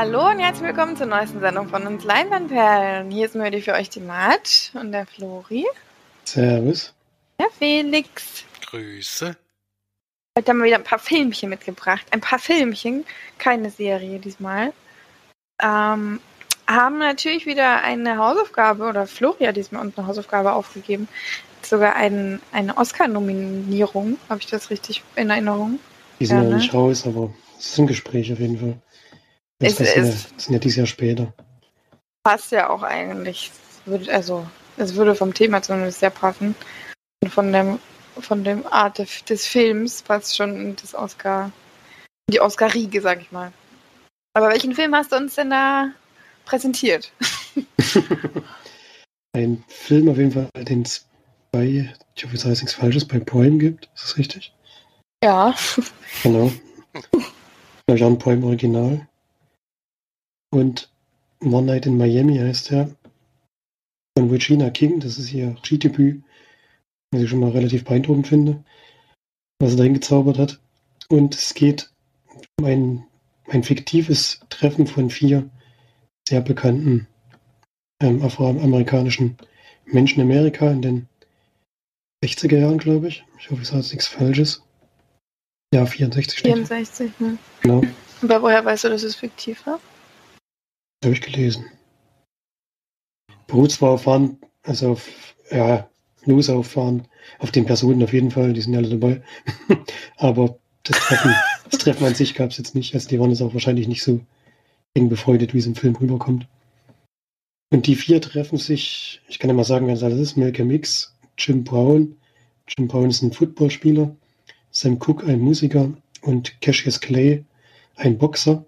Hallo und herzlich willkommen zur neuesten Sendung von uns Leinwandperlen. Hier ist Mödi für euch die Mat und der Flori. Servus. Der Felix. Grüße. Heute haben wir wieder ein paar Filmchen mitgebracht. Ein paar Filmchen, keine Serie diesmal. Ähm, haben natürlich wieder eine Hausaufgabe, oder Flori hat diesmal uns eine Hausaufgabe aufgegeben. Sogar ein, eine Oscar-Nominierung. Habe ich das richtig in Erinnerung? Die sind Ja, noch ne? nicht raus, aber es ist ein Gespräch auf jeden Fall. Das, Es ja, ist- das sind ja dieses Jahr später. Passt ja auch eigentlich. Es würde- Also, es würde vom Thema zumindest sehr passen. Und von dem, von dem Art des, Films passt schon das Oscar, die Oscar-Riege, sag ich mal. Aber welchen Film hast du uns denn da präsentiert? Ein Film auf jeden Fall, den es bei, ich hoffe, jetzt heißt nichts Falsches, bei Prime gibt. Ist das richtig? Ja. Genau. Ich auch ein Prime Original. Und One Night in Miami heißt der. Von Regina King. Das ist ihr Skidebüt. Was ich schon mal relativ beeindruckend finde. Was er dahin gezaubert hat. Und es geht um ein, ein fiktives Treffen von vier sehr bekannten ähm, afroamerikanischen Menschen in Amerika in den 60er Jahren, glaube ich. Ich hoffe, ich sage jetzt nichts Falsches. Ja, 64 steht. 64, ne? Genau. Aber woher weißt du, dass es fiktiv war? Habe ich gelesen. beruht zwar auf Fahren, also auf, ja, Los auffahren, auf den Personen auf jeden Fall, die sind ja alle dabei. Aber das Treffen, das Treffen an sich gab es jetzt nicht. Also die waren jetzt auch wahrscheinlich nicht so eng befreundet, wie es im Film rüberkommt. Und die vier treffen sich, ich kann ja mal sagen, wer das alles ist, Malcolm X, Jim Brown. Jim Brown ist ein Footballspieler, Sam Cooke ein Musiker und Cassius Clay ein Boxer.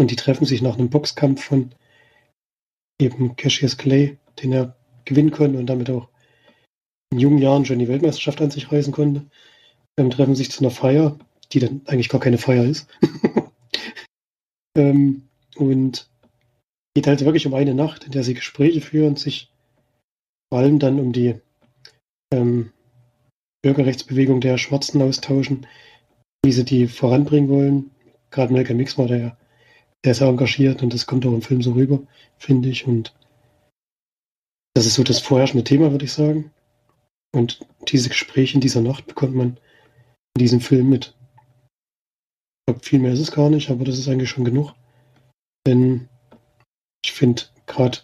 Und die treffen sich nach einem Boxkampf von eben Cassius Clay, den er gewinnen konnte und damit auch in jungen Jahren schon die Weltmeisterschaft an sich reißen konnte. Ähm, treffen sich zu einer Feier, die dann eigentlich gar keine Feier ist. ähm, und geht halt wirklich um eine Nacht, in der sie Gespräche führen, sich vor allem dann um die ähm, Bürgerrechtsbewegung der Schwarzen austauschen, wie sie die voranbringen wollen. Gerade Malcolm X war da ja ist sehr engagiert und das kommt auch im Film so rüber, finde ich. Und das ist so das vorherrschende Thema, würde ich sagen. Und diese Gespräche in dieser Nacht bekommt man in diesem Film mit. Ich glaube, viel mehr ist es gar nicht, aber das ist eigentlich schon genug. Denn ich finde, gerade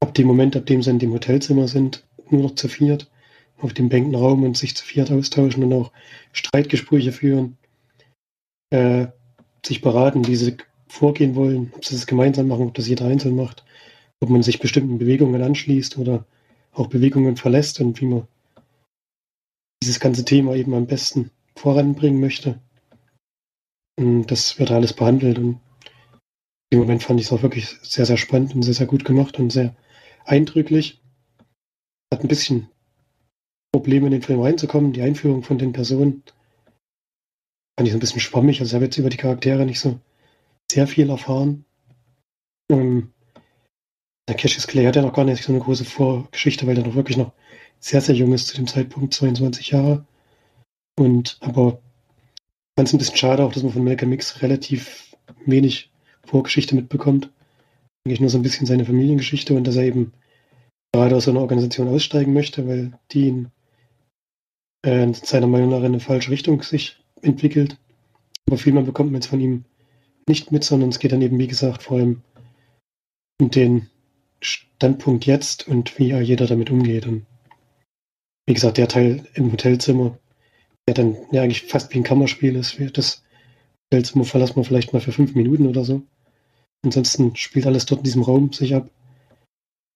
ab dem Moment, ab dem sie in dem Hotelzimmer sind, nur noch zu viert auf dem Bänkenraum und sich zu viert austauschen und auch Streitgespräche führen, äh, sich beraten, wie sie vorgehen wollen, ob sie das gemeinsam machen, ob das jeder einzeln macht, ob man sich bestimmten Bewegungen anschließt oder auch Bewegungen verlässt und wie man dieses ganze Thema eben am besten voranbringen möchte. Und das wird alles behandelt und im Moment fand ich es auch wirklich sehr, sehr spannend und sehr, sehr gut gemacht und sehr eindrücklich. Hat ein bisschen Probleme in den Film reinzukommen, die Einführung von den Personen fand ich so ein bisschen schwammig. Also ich habe jetzt über die Charaktere nicht so sehr viel erfahren. Ähm, der Cassius Clay hat ja noch gar nicht so eine große Vorgeschichte, weil er noch wirklich noch sehr, sehr jung ist zu dem Zeitpunkt, 22 Jahre. Und aber fand es ein bisschen schade auch, dass man von Malcolm X relativ wenig Vorgeschichte mitbekommt. Eigentlich nur so ein bisschen seine Familiengeschichte und dass er eben gerade aus einer Organisation aussteigen möchte, weil die ihn äh, seiner Meinung nach in eine falsche Richtung sich entwickelt. Aber viel mehr bekommt man jetzt von ihm nicht mit, sondern es geht dann eben, wie gesagt, vor allem um den Standpunkt jetzt und wie jeder damit umgeht. Und wie gesagt, der Teil im Hotelzimmer, der dann ja eigentlich fast wie ein Kammerspiel ist, das Hotelzimmer verlassen wir vielleicht mal für fünf Minuten oder so. Ansonsten spielt alles dort in diesem Raum sich ab.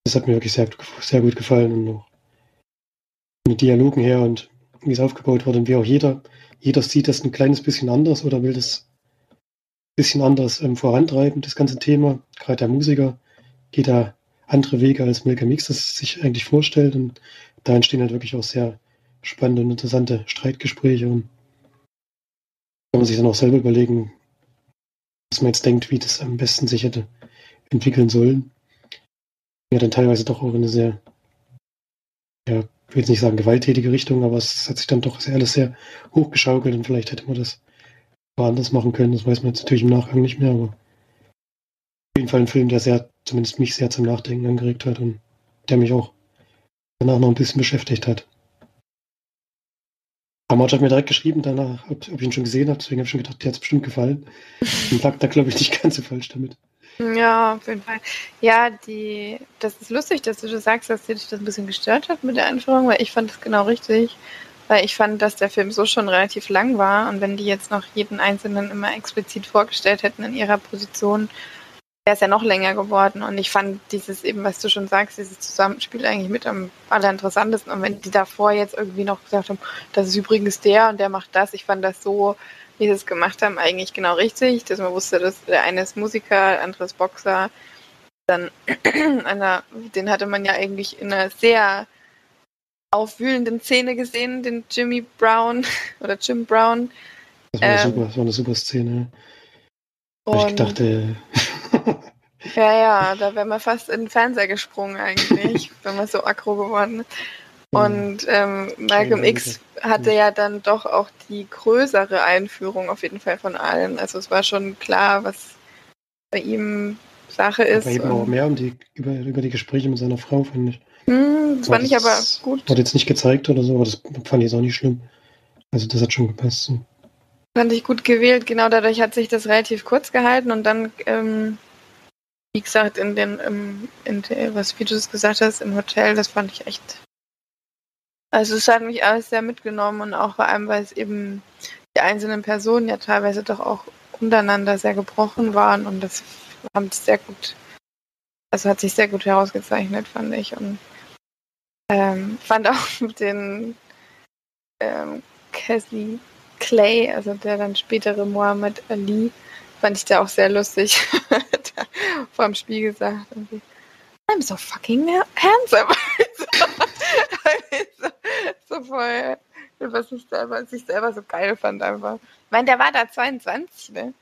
Das hat mir wirklich sehr, sehr gut gefallen und auch von Dialogen her und wie es aufgebaut wurde und wie auch jeder, jeder sieht das ein kleines bisschen anders oder will das bisschen anders ähm, vorantreiben, das ganze Thema. Gerade der Musiker geht da andere Wege, als Malcolm X das sich eigentlich vorstellt und da entstehen halt wirklich auch sehr spannende und interessante Streitgespräche und kann man sich dann auch selber überlegen, was man jetzt denkt, wie das am besten sich hätte entwickeln sollen. Ja, dann teilweise doch auch in eine sehr, ja, ich will jetzt nicht sagen gewalttätige Richtung, aber es hat sich dann doch alles sehr hochgeschaukelt und vielleicht hätte man das woanders machen können. Das weiß man jetzt natürlich im Nachgang nicht mehr, aber jeden Fall ein Film, der sehr, zumindest mich sehr zum Nachdenken angeregt hat und der mich auch danach noch ein bisschen beschäftigt hat. Amount hat mir direkt geschrieben danach, ob, ob ich ihn schon gesehen habe, deswegen habe ich schon gedacht, der hat es bestimmt gefallen. Und lag da, glaube ich, nicht ganz so falsch damit. Ja, auf jeden Fall. Ja, die, das ist lustig, dass du das sagst, dass dir das ein bisschen gestört hat mit der Einführung, weil ich fand das genau richtig. Weil ich fand, dass der Film so schon relativ lang war und wenn die jetzt noch jeden Einzelnen immer explizit vorgestellt hätten in ihrer Position, wäre es ja noch länger geworden. Und ich fand dieses eben, was du schon sagst, dieses Zusammenspiel eigentlich mit am allerinteressantesten. Und wenn die davor jetzt irgendwie noch gesagt haben, das ist übrigens der und der macht das, ich fand das so, wie sie es gemacht haben, eigentlich genau richtig, dass man wusste, dass der eine ist Musiker, der andere ist Boxer. Dann einer, den hatte man ja eigentlich in einer sehr aufwühlenden Szene gesehen, den Jimmy Brown oder Jim Brown. Das war, ähm, super, das war eine super Szene. Und ich dachte. ja, ja, da wäre man fast in den Fernseher gesprungen eigentlich, wenn man so aggro geworden ist. Und ähm, Malcolm X hatte ja dann doch auch die größere Einführung auf jeden Fall von allen. Also es war schon klar, was bei ihm Sache ist. Aber eben auch mehr um die, über, über die Gespräche mit seiner Frau, fand ich. Hm, das fand ich aber gut. Wurde jetzt nicht gezeigt oder so, aber das fand ich jetzt auch nicht schlimm. Also das hat schon gepasst. So. Fand ich gut gewählt, genau dadurch hat sich das relativ kurz gehalten und dann, ähm, wie gesagt, in den, ähm, in der, was wie du es gesagt hast, im Hotel, das fand ich echt. Also es hat mich alles sehr mitgenommen und auch vor allem, weil es eben die einzelnen Personen ja teilweise doch auch untereinander sehr gebrochen waren und das haben sehr gut, also hat sich sehr gut herausgezeichnet, fand ich. Und ähm, fand auch den ähm, Cassie Clay, also der dann spätere Muhammad Ali, fand ich da auch sehr lustig. vor dem Spiel gesagt. Irgendwie, I'm so fucking handsome. so, so voll, was ich selber, sich selber so geil fand einfach. Ich meine, der war da 22, ne?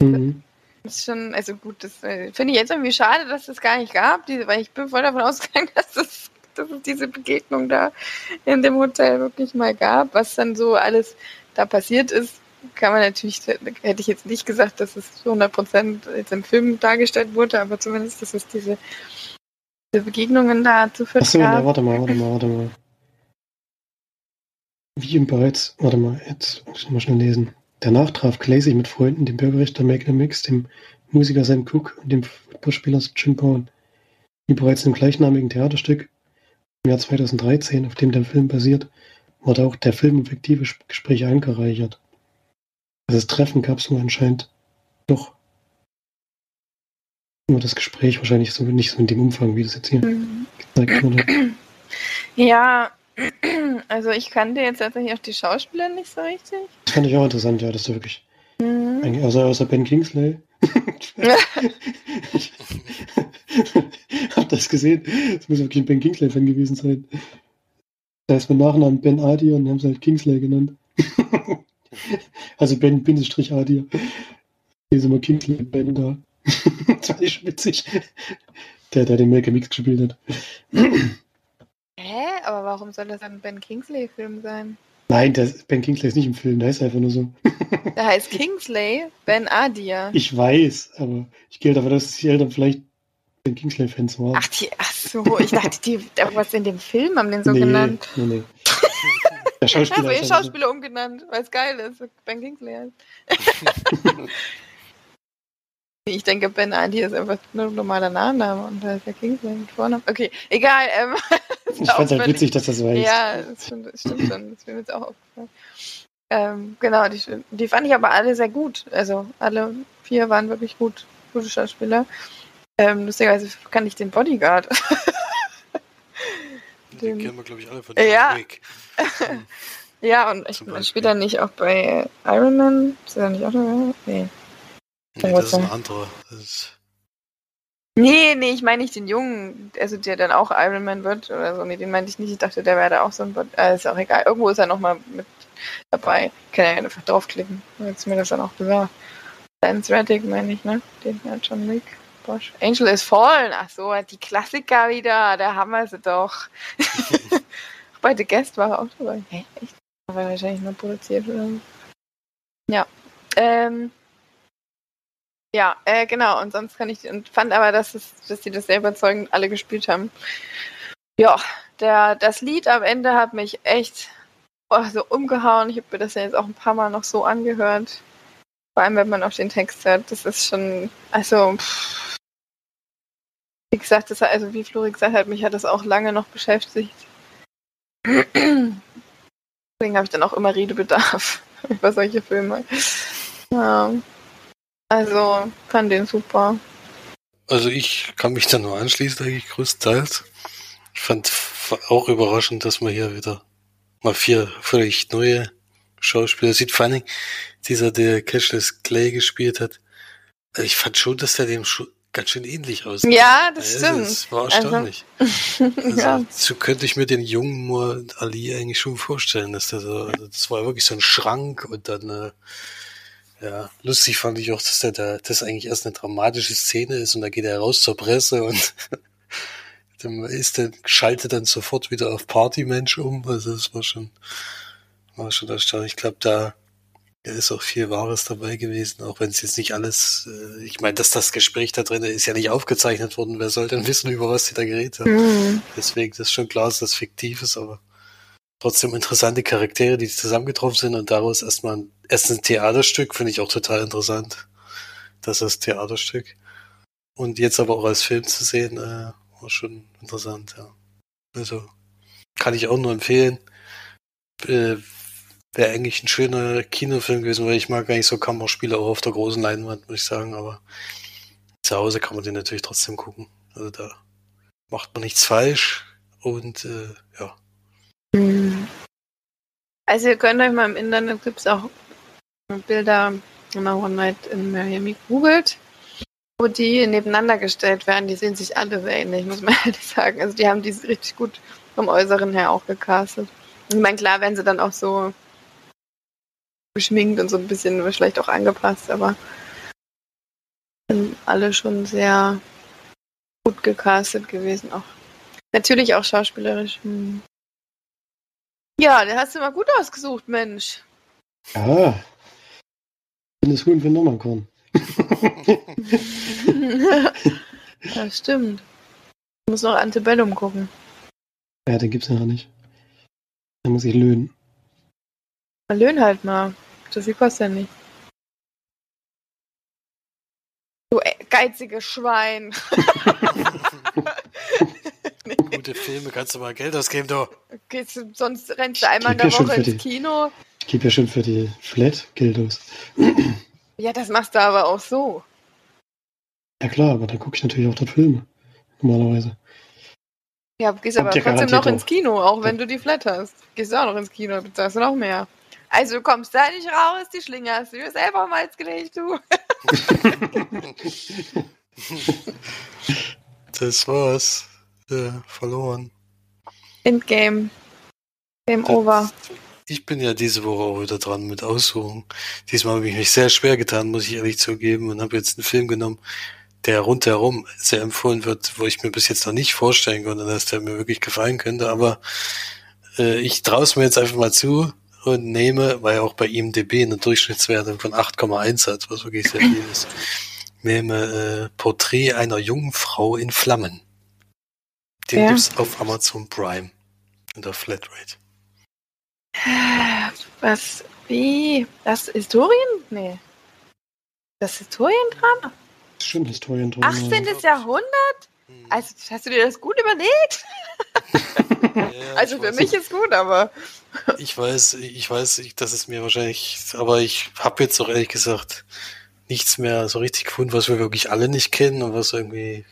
Mhm. Das ist schon, also gut, das äh, finde ich jetzt irgendwie schade, dass es das gar nicht gab, diese, weil ich bin voll davon ausgegangen, dass das dass es diese Begegnung da in dem Hotel wirklich mal gab. Was dann so alles da passiert ist, kann man natürlich, hätte ich jetzt nicht gesagt, dass es zu 100% jetzt im Film dargestellt wurde, aber zumindest, dass es diese, diese Begegnungen da zu führen Achso, warte mal, warte mal, warte mal. Wie ihm bereits, warte mal, jetzt muss ich mal schnell lesen. Danach traf Clay sich mit Freunden, dem Bürgerrichter Malcolm Mix, dem Musiker Sam Cook und dem Fußballspieler Jim Brown. Wie bereits im gleichnamigen Theaterstück im Jahr 2013, auf dem der Film basiert, wurde auch der Film in fiktive Gespräche angereichert. Also das Treffen gab es nur anscheinend doch nur das Gespräch wahrscheinlich so nicht so in dem Umfang, wie das jetzt hier mhm. gezeigt wurde. Ja, also ich kannte jetzt tatsächlich auch die Schauspieler nicht so richtig. Das fand ich auch interessant, ja, das ist wirklich. Mhm. Außer, außer Ben Kingsley. ich hab das gesehen. Das muss wirklich ein Ben Kingsley-Fan gewesen sein. Da ist mein Nachnamen Ben Adir und haben sie halt Kingsley genannt. also Ben Bindestrich Adir. Hier ist immer Kingsley Ben da. das war nicht witzig. Der, der den Malcolm Mix gespielt hat. Hä? Aber warum soll das ein Ben Kingsley-Film sein? Nein, das, Ben Kingsley ist nicht im Film, der heißt einfach nur so. Der heißt Kingsley, Ben Adir. Ich weiß, aber ich gehe davon aus, dass die Eltern vielleicht Ben Kingsley-Fans waren. Ach, die, ach so, ich dachte, die, was in dem Film haben den so nee, genannt. Nee, nee. Der Schauspieler. Also, ihr Schauspieler umgenannt, weil es geil ist, Ben Kingsley heißt. Ich denke, Ben Andy ist einfach nur ein normaler Nachname und da ist der Kingsley mit Vornamen. Okay, egal. Ähm, ich fand es halt witzig, dass das so heißt. Ja, das stimmt, das stimmt schon. Das ist mir jetzt auch aufgefallen. Ähm, genau, die, die fand ich aber alle sehr gut. Also alle vier waren wirklich gut, gute Schauspieler. Ähm, lustigerweise kann ich den Bodyguard. den, den kennen wir, glaube ich, alle von dem ja. Weg. ja, und ich, spielt er nicht auch bei Iron Man? Ist er nicht auch dabei? Nee. Nee, das ist ein anderer. Ist... Nee, nee, ich meine nicht den Jungen, also der dann auch Iron Man wird oder so. Nee, den meinte ich nicht. Ich dachte, der wäre da auch so ein. Äh, ist auch egal. Irgendwo ist er nochmal mit dabei. Kann er ja einfach draufklicken. Jetzt mir das dann auch gesagt. Lance Reddick meine ich, ne? Den hat John Wick. Bosch. Angel is Fallen. Ach so, die Klassiker wieder. Da haben wir sie doch. Bei The Guest war er auch dabei. Hä? Echt? Aber wahrscheinlich nur produziert oder so. Ja. Ähm, Ja, äh, genau. Und sonst kann ich und fand aber, dass es, dass die das sehr überzeugend alle gespielt haben. Ja, der, das Lied am Ende hat mich echt oh, so umgehauen. Ich habe mir das ja jetzt auch ein paar Mal noch so angehört. Vor allem, wenn man auf den Text hört. Das ist schon, also, pff. wie gesagt, das, also wie Flori gesagt hat, mich hat das auch lange noch beschäftigt. Deswegen habe ich dann auch immer Redebedarf über solche Filme. Ja. Also, fand den super. Also ich kann mich da nur anschließen, eigentlich größtenteils. Ich fand auch überraschend, dass man hier wieder mal vier völlig neue Schauspieler sieht. Vor allem dieser, der Cashless Clay gespielt hat. Also ich fand schon, dass der dem ganz schön ähnlich aussieht. Ja, das also, stimmt. Das war erstaunlich. Also, also ja. So könnte ich mir den jungen Moore Ali eigentlich schon vorstellen, dass der so, also das war wirklich so ein Schrank und dann, äh, ja, lustig fand ich auch, dass der da, das eigentlich erst eine dramatische Szene ist und da geht er raus zur Presse und dann ist der, schaltet dann sofort wieder auf Partymensch um. Also das war schon, war schon erstaunlich. Ich glaube, da, da ist auch viel Wahres dabei gewesen, auch wenn es jetzt nicht alles, äh, ich meine, dass das Gespräch da drin ist ja nicht aufgezeichnet worden. Wer soll denn wissen, über was die da geredet haben? Mhm. Deswegen, das ist schon klar, dass das fiktiv ist, aber trotzdem interessante Charaktere, die zusammengetroffen sind und daraus erstmal ein, erst ein Theaterstück, finde ich auch total interessant. Das ist Theaterstück. Und jetzt aber auch als Film zu sehen, äh, war schon interessant, ja. Also, kann ich auch nur empfehlen. Äh, Wäre eigentlich ein schöner Kinofilm gewesen, weil ich mag eigentlich so Kammerspiele auch auf der großen Leinwand, muss ich sagen, aber zu Hause kann man den natürlich trotzdem gucken. Also da macht man nichts falsch und äh. Also ihr könnt euch mal im Internet gibt es auch Bilder, wenn man One Night in Miami googelt, wo die nebeneinander gestellt werden. Die sehen sich alle sehr ähnlich, muss man ehrlich sagen. Also die haben die richtig gut vom Äußeren her auch gecastet. Ich meine, klar werden sie dann auch so geschminkt und so ein bisschen vielleicht auch angepasst, aber sind alle schon sehr gut gecastet gewesen auch. Natürlich auch schauspielerisch. Hm. Ja, der hast du mal gut ausgesucht, Mensch. Ja. Bin das Huhn für Nummernkorn. ja, stimmt. Ich muss noch Antebellum gucken. Ja, den gibt's ja noch nicht. Da muss ich löhnen. Löhn halt mal. So viel kostet ja nicht. Du geiziges Schwein. Gute Filme kannst du mal Geld ausgeben, du. Okay, sonst rennst du einmal in der Woche ins Kino. Ich gebe ja schon für die Flat Geld aus. Ja, das machst du aber auch so. Ja klar, aber dann gucke ich natürlich auch dort Filme. Normalerweise. Ja, gehst aber trotzdem noch ins Kino, auch wenn du die Flat hast. Gehst du auch noch ins Kino, bezahlst du noch mehr. Also du kommst da nicht raus, die Schlinge hast du dir selber mal ins gelegt, du. das war's. Ja, verloren. Endgame. Game over. Ich bin ja diese Woche auch wieder dran mit Aussuchen. Diesmal habe ich mich sehr schwer getan, muss ich ehrlich zugeben, und habe jetzt einen Film genommen, der rundherum sehr empfohlen wird, wo ich mir bis jetzt noch nicht vorstellen konnte, dass der mir wirklich gefallen könnte. Aber äh, ich traue es mir jetzt einfach mal zu und nehme, weil auch bei IMDB eine Durchschnittswertung von 8,1 hat, was wirklich sehr viel ist, nehme äh, Porträt einer jungen Frau in Flammen. Den ja. gibt's auf Amazon Prime in der Flatrate. Was? Wie? Das Historien? Nee. Das Historiendrama? Das ist schon Historiendrama. 18. Jahrhundert? Hm. Also, hast du dir das gut überlegt? ja, also für mich ist gut, aber. ich weiß, ich weiß, dass es mir wahrscheinlich, aber ich habe jetzt auch ehrlich gesagt nichts mehr so richtig gefunden, was wir wirklich alle nicht kennen und was irgendwie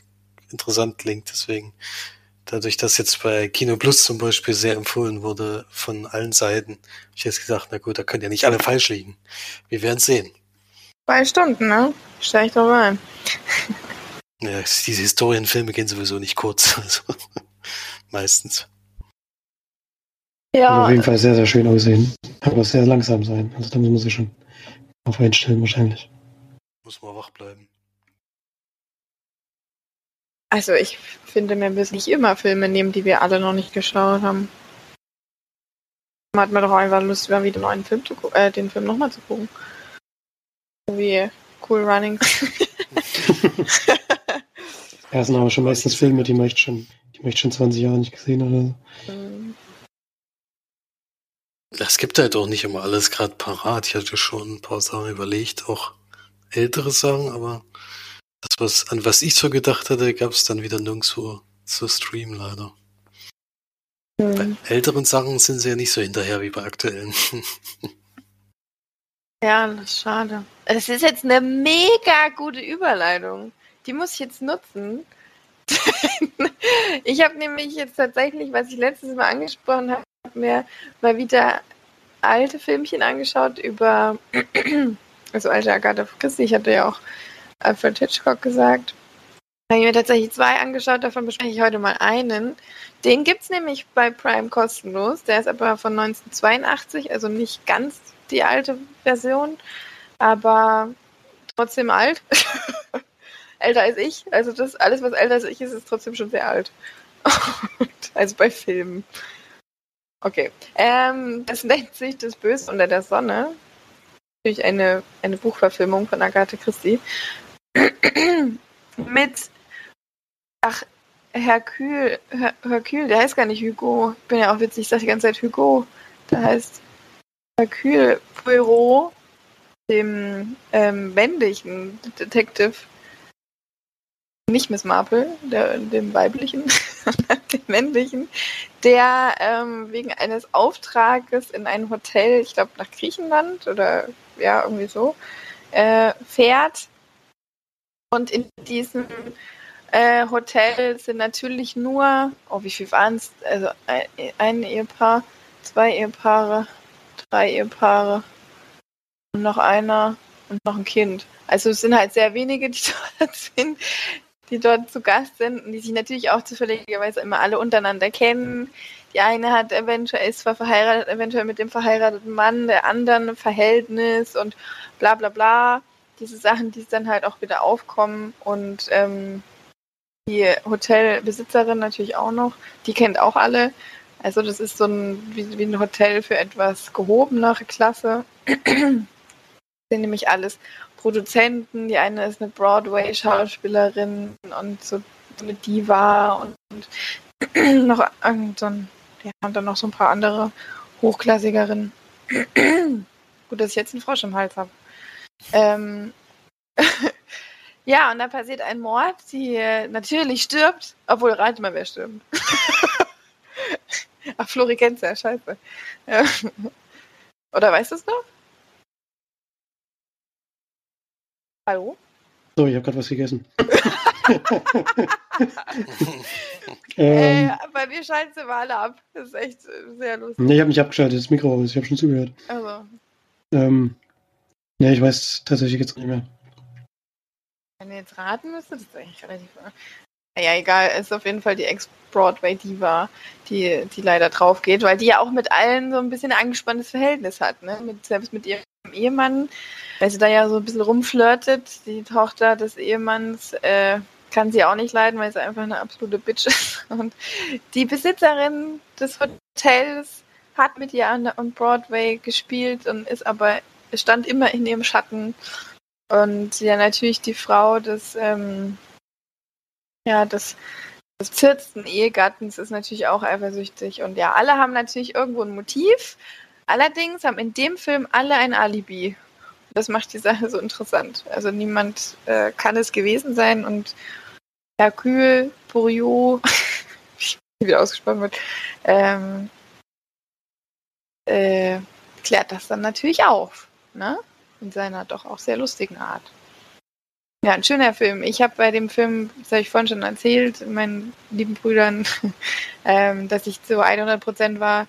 interessant klingt. Deswegen dadurch, dass jetzt bei Kino Plus zum Beispiel sehr empfohlen wurde von allen Seiten, habe ich jetzt gesagt, na gut, da können ja nicht alle falsch liegen. Wir werden sehen. Zwei Stunden, ne? Steig ich doch rein. ja, diese Historienfilme gehen sowieso nicht kurz. Also, meistens. Ja. auf jeden Fall sehr, sehr schön aussehen. Aber sehr langsam sein. Also da muss man sich schon auf einstellen wahrscheinlich. Muss man wach bleiben. Also ich finde, wir müssen nicht immer Filme nehmen, die wir alle noch nicht geschaut haben. Man hat mir doch einfach Lust, mal wieder neuen Film zu äh, den Film nochmal zu gucken. Wie Cool Running. ja, sind aber schon meistens Filme, die möchte schon, die möchte schon 20 Jahre nicht gesehen oder so. Mhm. Das gibt halt auch nicht immer alles gerade parat. Ich hatte schon ein paar Sachen überlegt, auch ältere Sachen, aber das, was, an was ich so gedacht hatte, gab es dann wieder nirgendwo zu streamen, leider. Mhm. Bei älteren Sachen sind sie ja nicht so hinterher wie bei aktuellen. Ja, das ist schade. Es ist jetzt eine mega gute Überleitung. Die muss ich jetzt nutzen. ich habe nämlich jetzt tatsächlich, was ich letztes Mal angesprochen habe, mir mal wieder alte Filmchen angeschaut über, also alte Agatha Christie. Ich hatte ja auch Alfred Hitchcock gesagt. Da habe ich mir tatsächlich zwei angeschaut, davon bespreche ich heute mal einen. Den gibt es nämlich bei Prime kostenlos. Der ist aber von 1982, also nicht ganz die alte Version, aber trotzdem alt. älter als ich. Also das alles, was älter als ich ist, ist trotzdem schon sehr alt. also bei Filmen. Okay. Ähm, das nennt sich Das Böse unter der Sonne. Natürlich eine, eine Buchverfilmung von Agathe Christie. Mit ach, Hercule, Her Hercule, der heißt gar nicht Hugo. Ich bin ja auch witzig, ich sage die ganze Zeit Hugo. Der heißt Hercule Poirot, dem ähm, männlichen Detective, nicht Miss Marple, der, dem weiblichen, sondern dem männlichen, der ähm, wegen eines Auftrages in ein Hotel, ich glaube nach Griechenland oder ja, irgendwie so, äh, fährt. Und in diesem äh, Hotel sind natürlich nur, oh, wie viel waren es? Also ein, ein Ehepaar, zwei Ehepaare, drei Ehepaare und noch einer und noch ein Kind. Also es sind halt sehr wenige, die dort sind, die dort zu Gast sind und die sich natürlich auch zufälligerweise immer alle untereinander kennen. Die eine hat eventuell ist zwar verheiratet, eventuell mit dem verheirateten Mann, der anderen ein Verhältnis und bla bla bla. Diese Sachen, die dann halt auch wieder aufkommen und ähm, die Hotelbesitzerin natürlich auch noch, die kennt auch alle. Also das ist so ein wie, wie ein Hotel für etwas gehobenere Klasse. sind nämlich alles Produzenten. Die eine ist eine Broadway-Schauspielerin und so eine Diva und, und noch so ein, ja, und dann noch so ein paar andere Hochklassigerinnen. Gut, dass ich jetzt einen Frosch im Hals habe. Ähm, ja, und dann passiert ein Mord, die natürlich stirbt, obwohl rate mal, wer stirbt. Ach, Flori kennt's ja, scheiße. Oder weißt du es noch? Hallo? So, ich habe gerade was gegessen. Äh, ähm, bei mir schalten sie mal alle ab. Das ist echt äh, sehr lustig. nee, ich habe nicht abgeschaltet, das Mikro aus, ich habe schon zugehört. Also, Ähm, nee, ich weiß tatsächlich jetzt nicht mehr. wenn ihr jetzt raten müsstet, das ist eigentlich relativ. Naja, egal, ist auf jeden Fall die Ex-Broadway-Diva, die, die leider drauf geht, weil die ja auch mit allen so ein bisschen ein angespanntes Verhältnis hat, ne? Mit, selbst mit ihrem Ehemann, weil sie da ja so ein bisschen rumflirtet. Die Tochter des Ehemanns äh, kann sie auch nicht leiden, weil sie einfach eine absolute Bitch ist. Und die Besitzerin des Hotels hat mit ihr an Broadway gespielt und ist aber, stand immer in ihrem Schatten. Und ja, natürlich die Frau des, ähm, ja, des, des vierten Ehegattens ist natürlich auch eifersüchtig. Und ja, alle haben natürlich irgendwo ein Motiv. Allerdings haben in dem Film alle ein Alibi. Das macht die Sache so interessant. Also niemand äh, kann es gewesen sein und Hercule Poirot, wie ausgesprochen wird, ähm, äh, klärt das dann natürlich auf. Ne? In seiner doch auch sehr lustigen Art. Ja, ein schöner Film. Ich habe bei dem Film, das habe ich vorhin schon erzählt, meinen lieben Brüdern, ähm, dass ich zu 100% war,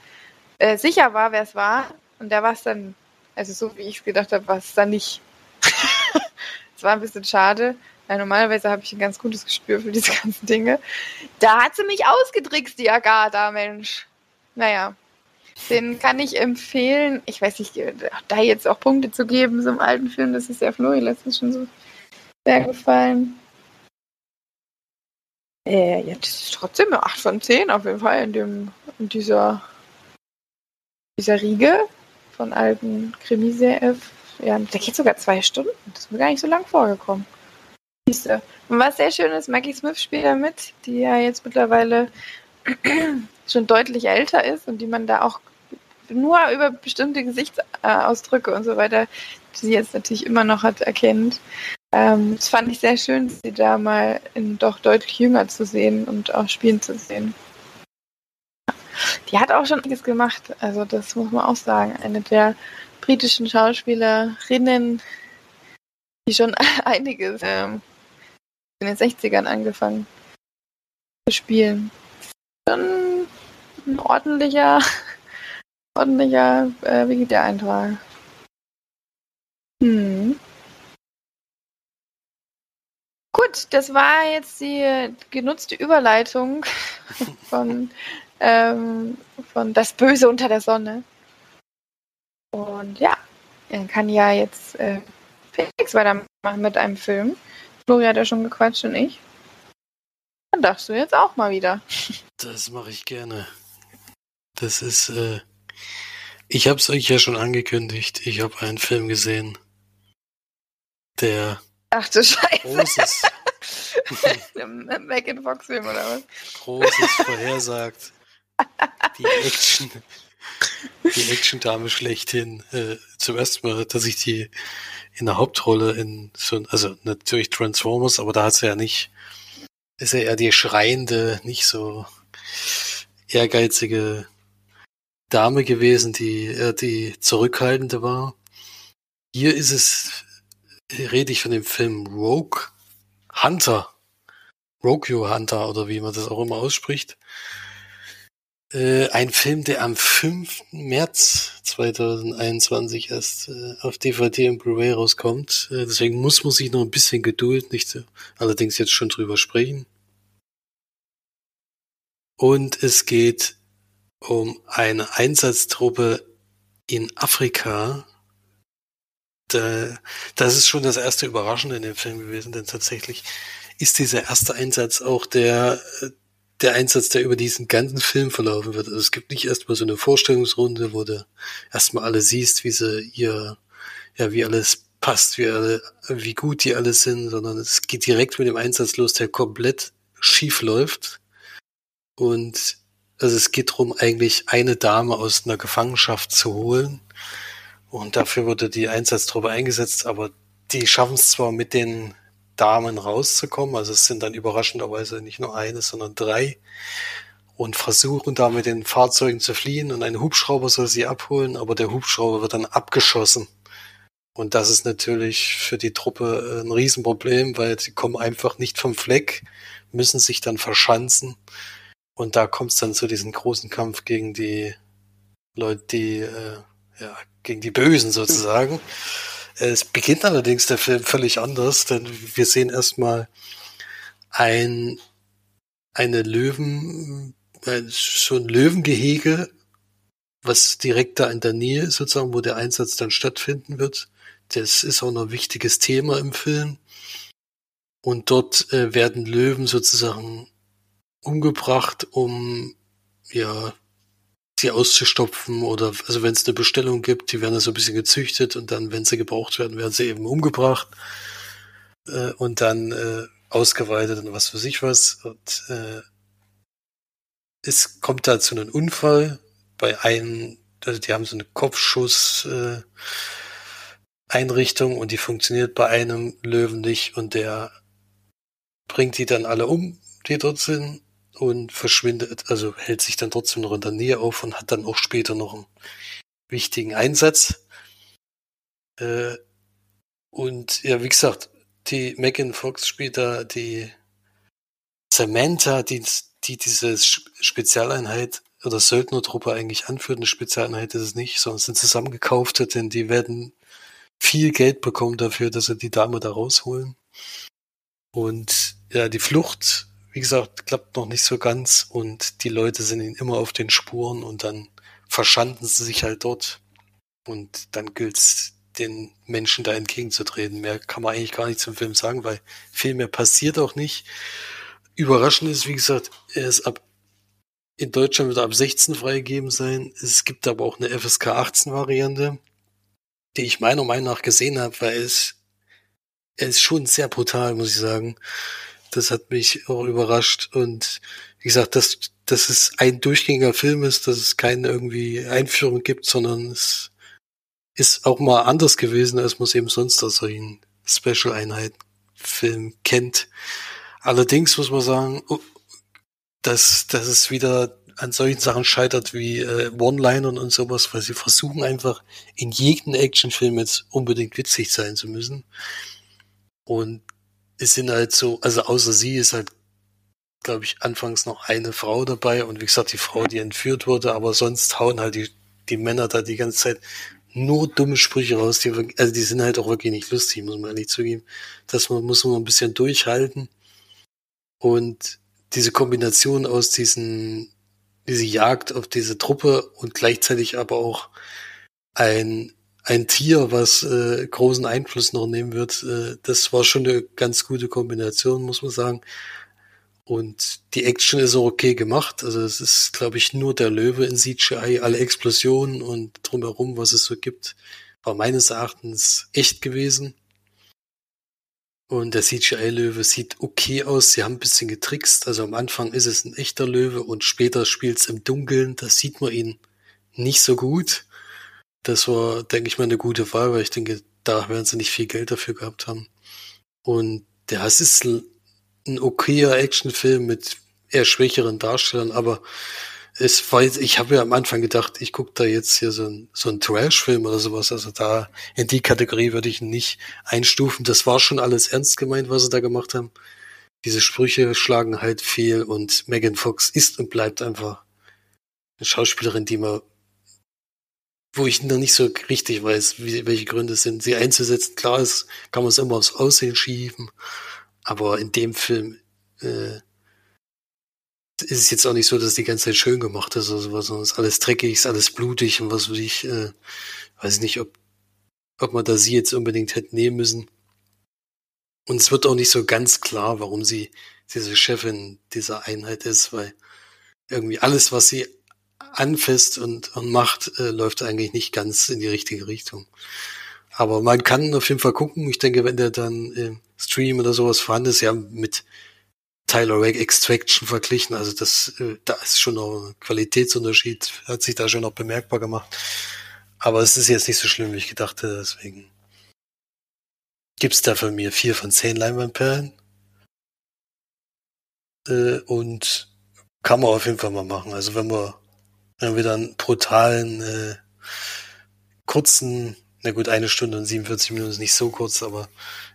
äh, sicher war, wer es war. Und da war es dann, also so wie ich es gedacht habe, war es dann nicht. Es war ein bisschen schade, weil normalerweise habe ich ein ganz gutes Gespür für diese ganzen Dinge. Da hat sie mich ausgetrickst, die Agatha, Mensch. Naja, den kann ich empfehlen. Ich weiß nicht, da jetzt auch Punkte zu geben, so im alten Film, das ist ja Flori letztens schon so sehr gefallen. Äh, ja, das ist trotzdem eine 8 von 10 auf jeden Fall in, dem, in dieser, dieser Riege von alten Krimiserien. Ja, der geht sogar zwei Stunden. Das ist mir gar nicht so lang vorgekommen. Und was sehr schön ist, Maggie Smith spielt da mit, die ja jetzt mittlerweile schon deutlich älter ist und die man da auch nur über bestimmte Gesichtsausdrücke und so weiter, die sie jetzt natürlich immer noch hat, erkennt. Ähm, das fand ich sehr schön, sie da mal in doch deutlich jünger zu sehen und auch spielen zu sehen. Die hat auch schon einiges gemacht, also das muss man auch sagen. Eine der britischen Schauspielerinnen, die schon einiges ähm, in den 60ern angefangen zu spielen. Schon ein ordentlicher, ordentlicher äh, Wikipedia-Eintrag. Hm. Gut, das war jetzt die genutzte Überleitung von, ähm, von Das Böse unter der Sonne. Und ja, dann kann ja jetzt äh, Felix weitermachen mit einem Film. Florian hat ja schon gequatscht und ich. Dann darfst du jetzt auch mal wieder. Das mache ich gerne. Das ist, äh, ich habe es euch ja schon angekündigt. Ich habe einen Film gesehen, der Ach du Scheiße. Großes, Mac in Fox Film oder was? Großes vorhersagt. Die Action, die Action-Dame schlechthin. Äh, zum ersten Mal, dass ich die in der Hauptrolle in so, also natürlich Transformers, aber da hat sie ja nicht, ist ja eher die schreiende, nicht so ehrgeizige Dame gewesen, die eher die zurückhaltende war. Hier ist es, rede ich von dem Film Rogue Hunter. Rogue Hunter oder wie man das auch immer ausspricht. Äh, ein Film, der am 5. März 2021 erst äh, auf DVD und Blu-ray rauskommt. Äh, deswegen muss man sich noch ein bisschen Geduld, nicht allerdings jetzt schon drüber sprechen. Und es geht um eine Einsatztruppe in Afrika. Da, das ist schon das erste Überraschende in dem Film gewesen, denn tatsächlich ist dieser erste Einsatz auch der, der Einsatz, der über diesen ganzen Film verlaufen wird. Also es gibt nicht erstmal so eine Vorstellungsrunde, wo du erstmal alle siehst, wie sie ihr, ja, wie alles passt, wie alle, wie gut die alle sind, sondern es geht direkt mit dem Einsatz los, der komplett schief läuft. Und also es geht darum, eigentlich eine Dame aus einer Gefangenschaft zu holen. Und dafür wurde die Einsatztruppe eingesetzt, aber die schaffen es zwar mit den Damen rauszukommen. Also es sind dann überraschenderweise nicht nur eine, sondern drei und versuchen da mit den Fahrzeugen zu fliehen und ein Hubschrauber soll sie abholen, aber der Hubschrauber wird dann abgeschossen. Und das ist natürlich für die Truppe ein Riesenproblem, weil sie kommen einfach nicht vom Fleck, müssen sich dann verschanzen. Und da kommt es dann zu diesem großen Kampf gegen die Leute, die, äh, ja, gegen die Bösen sozusagen. Es beginnt allerdings der Film völlig anders, denn wir sehen erstmal ein, eine Löwen, so ein Löwengehege, was direkt da in der Nähe ist, sozusagen, wo der Einsatz dann stattfinden wird. Das ist auch noch ein wichtiges Thema im Film. Und dort äh, werden Löwen sozusagen umgebracht, um ja sie auszustopfen oder also wenn es eine Bestellung gibt, die werden so ein bisschen gezüchtet und dann, wenn sie gebraucht werden, werden sie eben umgebracht äh, und dann äh, ausgeweitet und was für sich was. Und äh, es kommt da zu einem Unfall bei einem, also die haben so eine Kopfschuss äh, Einrichtung und die funktioniert bei einem Löwen nicht und der bringt die dann alle um, die dort sind und verschwindet, also hält sich dann trotzdem noch in der Nähe auf und hat dann auch später noch einen wichtigen Einsatz. Äh, und ja, wie gesagt, die Megan Fox spielt da die Samantha, die, die diese Spezialeinheit oder Söldnertruppe eigentlich anführt. Eine Spezialeinheit ist es nicht, sondern sind zusammengekaufte, denn die werden viel Geld bekommen dafür, dass sie die Dame da rausholen. Und ja, die Flucht wie gesagt, klappt noch nicht so ganz und die Leute sind ihnen immer auf den Spuren und dann verschanden sie sich halt dort und dann gilt's den Menschen da entgegenzutreten. Mehr kann man eigentlich gar nicht zum Film sagen, weil viel mehr passiert auch nicht. Überraschend ist, wie gesagt, er ist ab in Deutschland wird er ab 16 freigegeben sein. Es gibt aber auch eine FSK 18 Variante, die ich meiner Meinung nach gesehen habe, weil es er ist schon sehr brutal, muss ich sagen. Das hat mich auch überrascht. Und wie gesagt, dass, dass es ein durchgängiger Film ist, dass es keine irgendwie Einführung gibt, sondern es ist auch mal anders gewesen, als man es eben sonst aus solchen Special-Einheiten-Filmen kennt. Allerdings muss man sagen, oh, dass, dass es wieder an solchen Sachen scheitert wie äh, One-Linern und sowas, weil sie versuchen einfach in jedem Actionfilm jetzt unbedingt witzig sein zu müssen. Und es sind halt so, also außer sie ist halt, glaube ich, anfangs noch eine Frau dabei und wie gesagt, die Frau, die entführt wurde, aber sonst hauen halt die, die Männer da die ganze Zeit nur dumme Sprüche raus, die, also die sind halt auch wirklich nicht lustig, muss man ehrlich zugeben. Das man, muss man ein bisschen durchhalten. Und diese Kombination aus diesen, diese Jagd auf diese Truppe und gleichzeitig aber auch ein, ein Tier, was äh, großen Einfluss noch nehmen wird, äh, das war schon eine ganz gute Kombination, muss man sagen. Und die Action ist auch okay gemacht. Also es ist, glaube ich, nur der Löwe in CGI, alle Explosionen und drumherum, was es so gibt, war meines Erachtens echt gewesen. Und der CGI-Löwe sieht okay aus. Sie haben ein bisschen getrickst. Also am Anfang ist es ein echter Löwe und später spielt es im Dunkeln. Da sieht man ihn nicht so gut. Das war, denke ich mal, eine gute Wahl, weil ich denke, da werden sie nicht viel Geld dafür gehabt haben. Und der es ist ein okayer Actionfilm mit eher schwächeren Darstellern, aber es war jetzt, ich habe ja am Anfang gedacht, ich gucke da jetzt hier so ein, so ein Trash-Film oder sowas. Also da in die Kategorie würde ich ihn nicht einstufen. Das war schon alles ernst gemeint, was sie da gemacht haben. Diese Sprüche schlagen halt fehl und Megan Fox ist und bleibt einfach eine Schauspielerin, die man, wo ich noch nicht so richtig weiß, wie, welche Gründe sind, sie einzusetzen. Klar ist, kann man es immer aufs Aussehen schieben, aber in dem Film äh, ist es jetzt auch nicht so, dass die ganze Zeit schön gemacht ist oder sowas, sondern es ist alles dreckig, ist alles blutig und was weiß ich, äh, weiß nicht, ob, ob man da sie jetzt unbedingt hätte nehmen müssen. Und es wird auch nicht so ganz klar, warum sie diese Chefin dieser Einheit ist, weil irgendwie alles, was sie anfasst und, und macht, äh, läuft eigentlich nicht ganz in die richtige Richtung. Aber man kann auf jeden Fall gucken. Ich denke, wenn der dann im Stream oder sowas vorhanden ist, ja, mit Tyler Rake Extraction verglichen. Also das, äh, da ist schon noch ein Qualitätsunterschied, hat sich da schon noch bemerkbar gemacht. Aber es ist jetzt nicht so schlimm, wie ich gedacht hätte, deswegen gibt's da von mir vier von zehn Leinwandperlen. Äh, und kann man auf jeden Fall mal machen. Also wenn wir, wenn wir dann brutalen, äh, kurzen, na gut, eine Stunde und 47 Minuten ist nicht so kurz, aber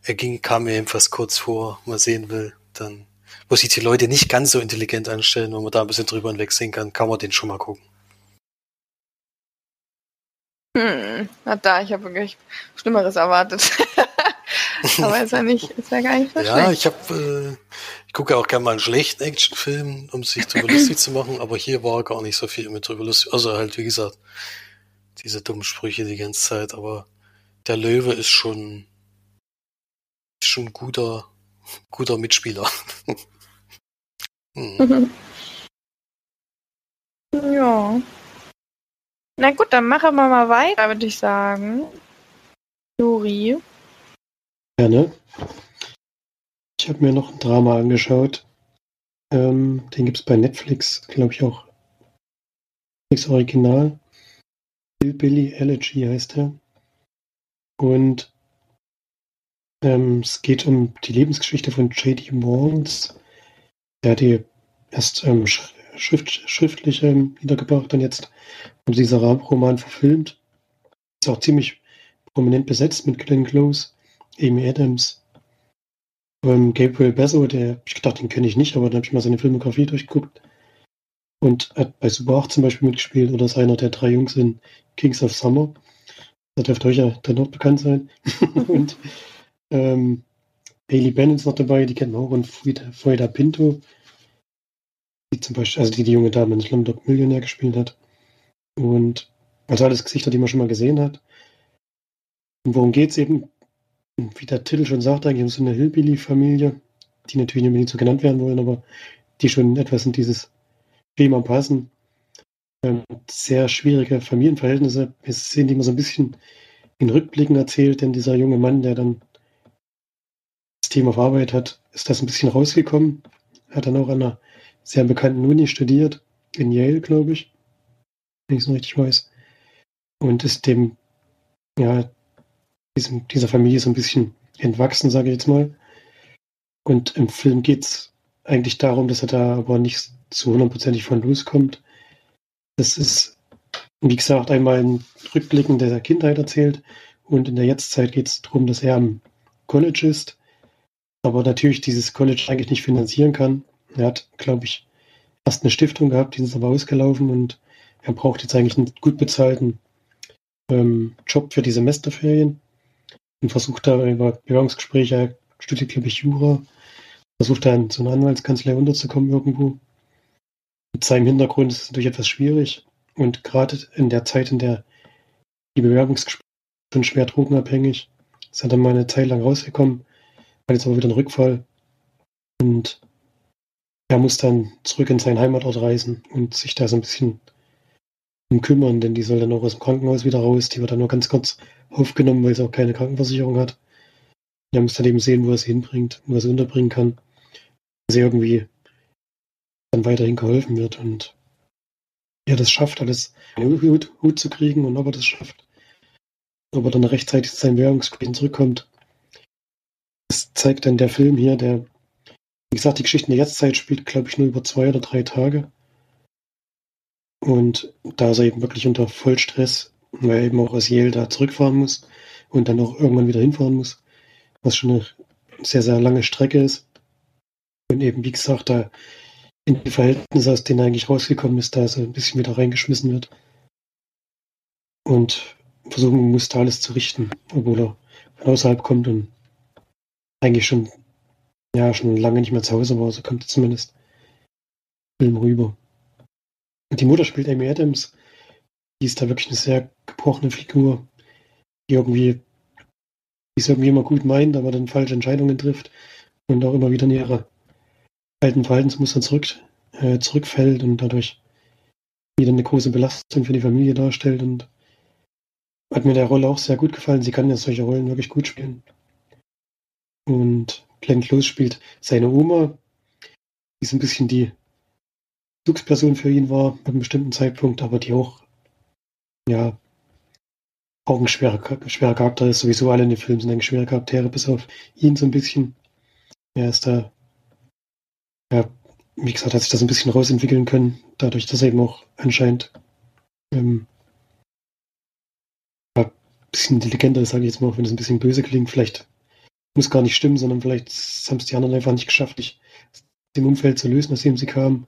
er ging, kam mir jedenfalls kurz vor, mal sehen will, dann wo sich die Leute nicht ganz so intelligent anstellen, wo man da ein bisschen drüber hinwegsehen kann, kann man den schon mal gucken. Hm, na da, ich habe wirklich Schlimmeres erwartet. Aber ist ja nicht, ist ja gar nicht so Ja, schlecht. ich habe, äh, ich gucke auch gerne mal einen schlechten Actionfilm, um sich drüber lustig zu machen, aber hier war gar nicht so viel mit drüber lustig. Also halt, wie gesagt, diese dummen Sprüche die ganze Zeit, aber der Löwe ist schon, ist schon guter, guter Mitspieler. Mhm. Ja. Na gut, dann machen wir mal weiter, würde ich sagen. Juri. Gerne. Ich habe mir noch ein Drama angeschaut. Ähm, den gibt es bei Netflix, glaube ich auch. Netflix Original. Billy Elegy heißt er. Und ähm, es geht um die Lebensgeschichte von J.D. Walls. Der hat die erst ähm, schrift, schriftlich ähm, niedergebracht und jetzt haben dieser Roman verfilmt. Ist auch ziemlich prominent besetzt mit Glenn Close, Amy Adams, ähm, Gabriel Besso, der, ich dachte, den kenne ich nicht, aber dann habe ich mal seine Filmografie durchgeguckt. Und hat bei Super 8 zum Beispiel mitgespielt oder ist einer der drei Jungs in Kings of Summer. Da dürfte euch ja dann auch bekannt sein. und ähm, Bailey Bennett ist noch dabei, die kennt man auch, und Frida, Frida Pinto, die zum Beispiel, also die die junge Dame in Slumdog Millionär gespielt hat. Und also alles Gesichter, die man schon mal gesehen hat. Und worum geht es eben? Wie der Titel schon sagt, eigentlich um so eine Hillbilly-Familie, die natürlich nicht unbedingt so genannt werden wollen, aber die schon etwas in dieses Thema passen. Ähm, sehr schwierige Familienverhältnisse. Wir sehen die immer so ein bisschen in Rückblicken erzählt, denn dieser junge Mann, der dann Team auf Arbeit hat, ist das ein bisschen rausgekommen. Er hat dann auch an einer sehr bekannten Uni studiert, in Yale, glaube ich, wenn ich es richtig weiß. Und ist dem, ja, diesem, dieser Familie so ein bisschen entwachsen, sage ich jetzt mal. Und im Film geht es eigentlich darum, dass er da aber nicht zu hundertprozentig von loskommt. Das ist, wie gesagt, einmal ein Rückblicken der Kindheit erzählt und in der Jetztzeit geht es darum, dass er am College ist, aber natürlich dieses College eigentlich nicht finanzieren kann. Er hat, glaube ich, erst eine Stiftung gehabt, die ist aber ausgelaufen und er braucht jetzt eigentlich einen gut bezahlten ähm, Job für die Semesterferien und versucht da über Bewerbungsgespräche, studiert, glaube ich, Jura, versucht da in so eine Anwaltskanzlei unterzukommen irgendwo. Mit seinem Hintergrund ist es natürlich etwas schwierig und gerade in der Zeit, in der die Bewerbungsgespräche schon schwer drogenabhängig, ist er dann mal eine Zeit lang rausgekommen, hat jetzt aber wieder einen Rückfall und er muss dann zurück in seinen Heimatort reisen und sich da so ein bisschen um kümmern, denn die soll dann auch aus dem Krankenhaus wieder raus. Die wird dann nur ganz kurz aufgenommen, weil sie auch keine Krankenversicherung hat. Er muss dann eben sehen, wo er sie hinbringt, wo er sie unterbringen kann. Dass sie irgendwie dann weiterhin geholfen wird und er das schafft, alles den Hut, zu kriegen und ob er das schafft. Ob er dann rechtzeitig zu seinem Währungsgespräch zurückkommt. Das zeigt dann der Film hier, der, wie gesagt, die Geschichte in der Jetztzeit spielt, glaube ich, nur über zwei oder drei Tage. Und da ist er eben wirklich unter Vollstress, weil er eben auch aus Yale da zurückfahren muss und dann auch irgendwann wieder hinfahren muss, was schon eine sehr, sehr lange Strecke ist. Und eben, wie gesagt, da in die Verhältnisse, aus denen er eigentlich rausgekommen ist, da so ein bisschen wieder reingeschmissen wird. Und versuchen muss, da alles zu richten, obwohl er von außerhalb kommt und eigentlich schon, ja, schon lange nicht mehr zu Hause war, so kommt er zumindest Film rüber. Die Mutter spielt Amy Adams. Die ist da wirklich eine sehr gebrochene Figur, die irgendwie, die es irgendwie immer gut meint, aber dann falsche Entscheidungen trifft und auch immer wieder in ihre alten Verhaltensmuster zurück, äh, zurückfällt und dadurch wieder eine große Belastung für die Familie darstellt und hat mir der Rolle auch sehr gut gefallen. Sie kann ja solche Rollen wirklich gut spielen. Und Glenn Close spielt seine Oma, die ist ein bisschen die Bezugsperson für ihn war, bei einem bestimmten Zeitpunkt, aber die auch, ja, auch ein schwerer, schwerer Charakter ist. Sowieso alle in den Filmen sind eigentlich schwere Charaktere, bis auf ihn so ein bisschen. Er ist da, ja, wie gesagt, hat sich das ein bisschen rausentwickeln können, dadurch, dass er eben auch anscheinend ähm, ein bisschen intelligenter ist, sage ich jetzt mal, auch wenn es ein bisschen böse klingt. Vielleicht muss gar nicht stimmen, sondern vielleicht haben es die anderen einfach nicht geschafft, nicht dem Umfeld zu lösen, aus dem sie kamen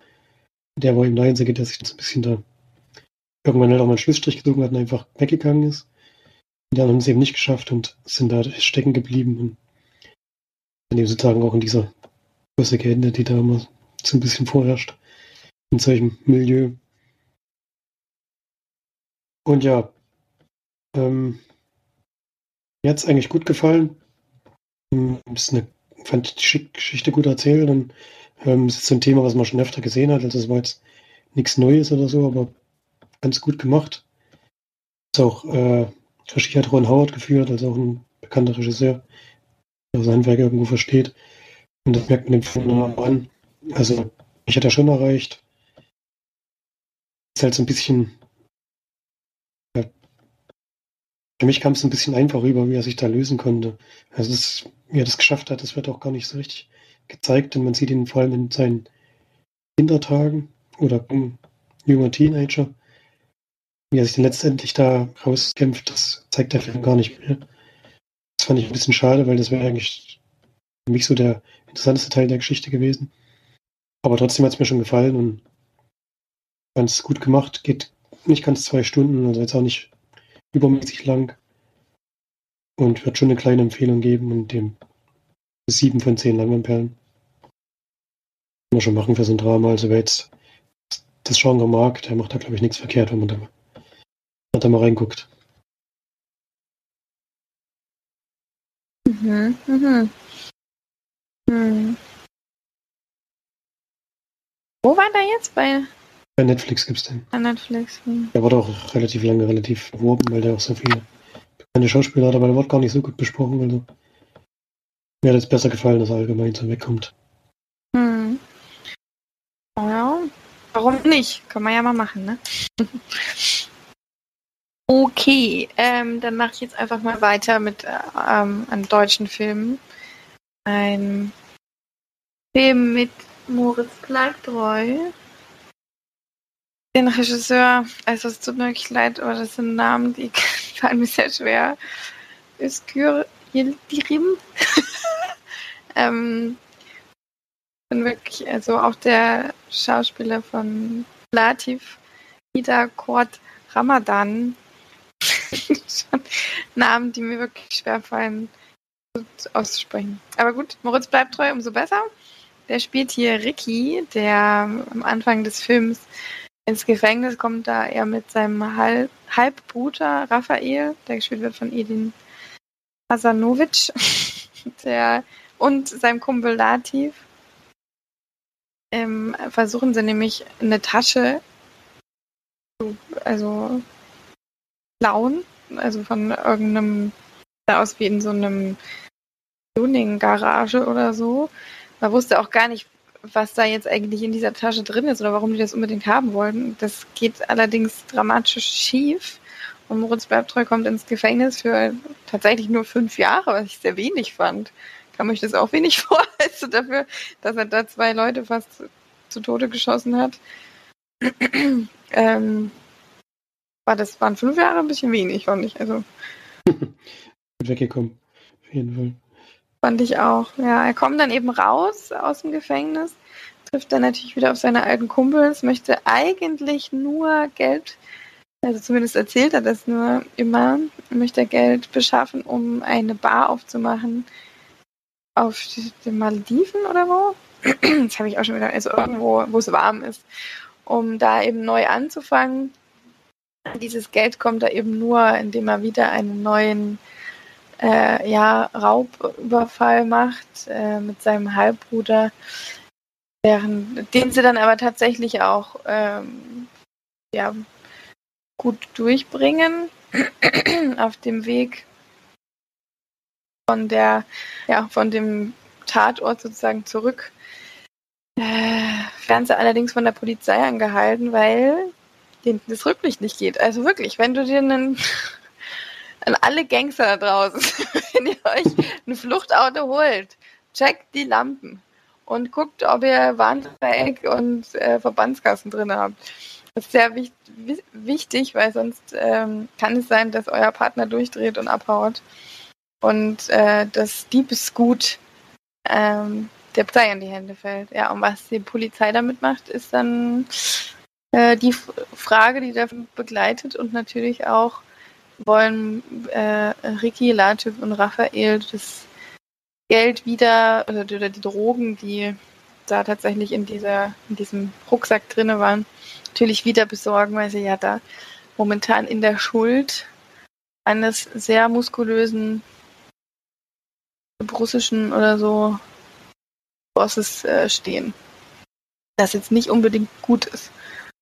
der war im Einzige, der sich so ein bisschen da irgendwann halt auch mal einen Schlussstrich gezogen hat und einfach weggegangen ist. Die anderen haben es eben nicht geschafft und sind da stecken geblieben und dann eben sozusagen auch in dieser große Ende, die da immer so ein bisschen vorherrscht in solchem Milieu. Und ja, ähm, mir hat es eigentlich gut gefallen. Ähm, eine, fand die Geschichte gut erzählt und ähm, das ist so ein Thema, was man schon öfter gesehen hat. Also es war jetzt nichts Neues oder so, aber ganz gut gemacht. Ist auch äh, Regie hat Ron Howard geführt, also auch ein bekannter Regisseur, der sein Werk irgendwo versteht. Und das merkt man dem Film an. Also, ich hätte er schon erreicht. Ist halt so ein bisschen. Für mich kam es ein bisschen einfach rüber, wie er sich da lösen konnte. Also, das, wie er das geschafft hat, das wird auch gar nicht so richtig gezeigt und man sieht ihn vor allem in seinen Kindertagen oder junger Teenager. Wie er sich dann letztendlich da rauskämpft, das zeigt der Film gar nicht mehr. Das fand ich ein bisschen schade, weil das wäre eigentlich für mich so der interessanteste Teil der Geschichte gewesen. Aber trotzdem hat es mir schon gefallen und ganz gut gemacht. Geht nicht ganz zwei Stunden, also jetzt auch nicht übermäßig lang. Und wird schon eine kleine Empfehlung geben und dem sieben von zehn Langenperlen man schon machen für so ein Drama. Also wer jetzt das Genre mag, der macht da, glaube ich, nichts verkehrt, wenn man da, da mal reinguckt. Mhm, mhm. Hm. Wo war der jetzt? Bei, bei Netflix gibt es den. Bei Netflix. Hm. Der wurde auch relativ lange relativ beworben, weil der auch so viele bekannte Schauspieler hat, aber der wurde gar nicht so gut besprochen. Also Mir hat es besser gefallen, dass er allgemein so wegkommt. Hm. Ja, warum nicht? Kann man ja mal machen, ne? okay, ähm, dann mache ich jetzt einfach mal weiter mit äh, ähm, einem deutschen Film. Ein Film mit Moritz Bleibtreu. Den Regisseur, also es tut mir wirklich leid, aber das sind Namen, die fallen mir sehr schwer. Özgür Yildirim. ähm, bin wirklich, also auch der Schauspieler von Latif, Ida Kort Ramadan. Namen, die mir wirklich schwer fallen auszusprechen. Aber gut, Moritz bleibt treu, umso besser. Der spielt hier Ricky, der am Anfang des Films ins Gefängnis kommt, da er mit seinem Halb Halbbruder Raphael, der gespielt wird von Edin Hasanovic, der und seinem Kumpel Latif, ähm, versuchen sie nämlich eine Tasche zu, also klauen, also von irgendeinem, aus wie in so einem Tuning-Garage oder so. Man wusste auch gar nicht, was da jetzt eigentlich in dieser Tasche drin ist oder warum die das unbedingt haben wollten. Das geht allerdings dramatisch schief. Und Moritz Bleibtreu kommt ins Gefängnis für tatsächlich nur fünf Jahre, was ich sehr wenig fand. Kam euch das auch wenig vor, also dafür, dass er da zwei Leute fast zu Tode geschossen hat. ähm, war das waren fünf Jahre ein bisschen wenig, fand ich. Also weggekommen, auf jeden Fall. Fand ich auch. Ja, er kommt dann eben raus aus dem Gefängnis, trifft dann natürlich wieder auf seine alten Kumpels, möchte eigentlich nur Geld, also zumindest erzählt er das nur immer, möchte Geld beschaffen, um eine Bar aufzumachen auf den Malediven oder wo? Das habe ich auch schon wieder, also irgendwo, wo es warm ist, um da eben neu anzufangen. Dieses Geld kommt da eben nur, indem er wieder einen neuen äh, ja, Raubüberfall macht äh, mit seinem Halbbruder, während, den sie dann aber tatsächlich auch ähm, ja, gut durchbringen auf dem Weg von der, ja, von dem Tatort sozusagen zurück. Äh, werden allerdings von der Polizei angehalten, weil denen das Rücklicht nicht geht. Also wirklich, wenn du dir einen an alle Gangster da draußen, wenn ihr euch ein Fluchtauto holt, checkt die Lampen und guckt, ob ihr Warndreieck und äh, Verbandskasten drin habt. Das ist sehr wich wichtig, weil sonst ähm, kann es sein, dass euer Partner durchdreht und abhaut und äh, das Diebesgut ähm, der Polizei in die Hände fällt. Ja, und was die Polizei damit macht, ist dann äh, die Frage, die da begleitet und natürlich auch wollen äh, Ricky, Latif und Raphael das Geld wieder oder, oder, die Drogen, die da tatsächlich in dieser in diesem Rucksack drinne waren, natürlich wieder besorgen, weil sie ja da momentan in der Schuld eines sehr muskulösen russischen oder so Bosses äh, stehen. Das jetzt nicht unbedingt gut ist,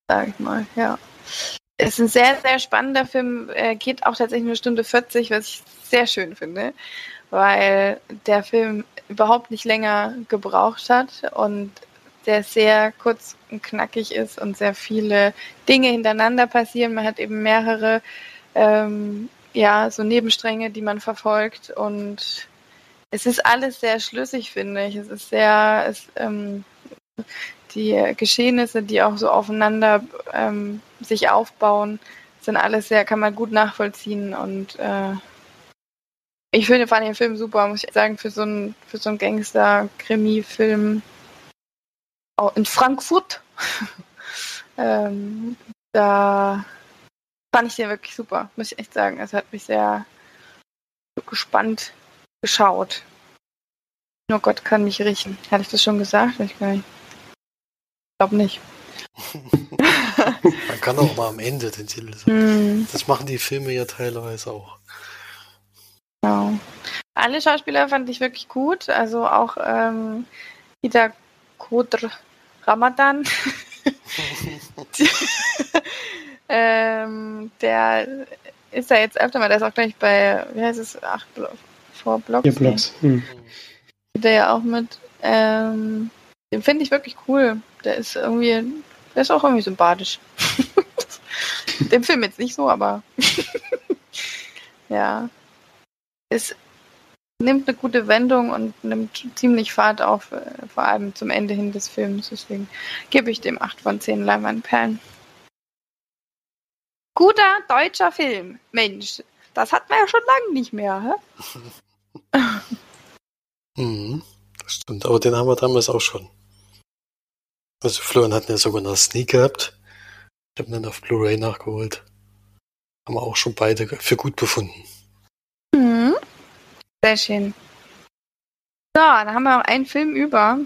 sage ich mal, ja. Es ist ein sehr, sehr spannender Film, er geht auch tatsächlich eine Stunde 40, was ich sehr schön finde, weil der Film überhaupt nicht länger gebraucht hat und der sehr kurz und knackig ist und sehr viele Dinge hintereinander passieren. Man hat eben mehrere ähm, ja, so Nebenstränge, die man verfolgt und es ist alles sehr schlüssig, finde ich. Es ist sehr, es, ähm, die Geschehnisse, die auch so aufeinander ähm, sich aufbauen, sind alles sehr, kann man gut nachvollziehen und äh, ich finde, fand den Film super, muss ich sagen, für so einen, für so einen Gangster-Krimi-Film in Frankfurt. ähm, da fand ich den wirklich super, muss ich echt sagen. Es hat mich sehr gespannt geschaut. Nur Gott kann mich riechen. Hatte ich das schon gesagt? Ich glaube nicht. Man kann auch mal am Ende den Titel sagen. Mm. Das machen die Filme ja teilweise auch. Genau. Alle Schauspieler fand ich wirklich gut. Also auch ähm, Ida Kodr Ramadan. ähm, der ist ja jetzt öfter mal, der ist auch gleich bei, wie heißt es, acht vor Blocks. Vier Blocks. Hm. der ja auch mit. Ähm, den finde ich wirklich cool. Der ist irgendwie, der ist auch irgendwie sympathisch. den Film jetzt nicht so, aber ja. Es nimmt eine gute Wendung und nimmt ziemlich Fahrt auf, äh, vor allem zum Ende hin des Films. Deswegen gebe ich dem 8 von 10 Leinwandperlen. Guter deutscher Film. Mensch, das hat man ja schon lange nicht mehr, hä? mhm, das stimmt, aber den haben wir damals auch schon. Also Florian hat ja sogar noch Sneak gehabt. Ich habe dann auf Blu-ray nachgeholt. Haben wir auch schon beide für gut befunden. Mhm. Sehr schön. So, dann haben wir noch einen Film über.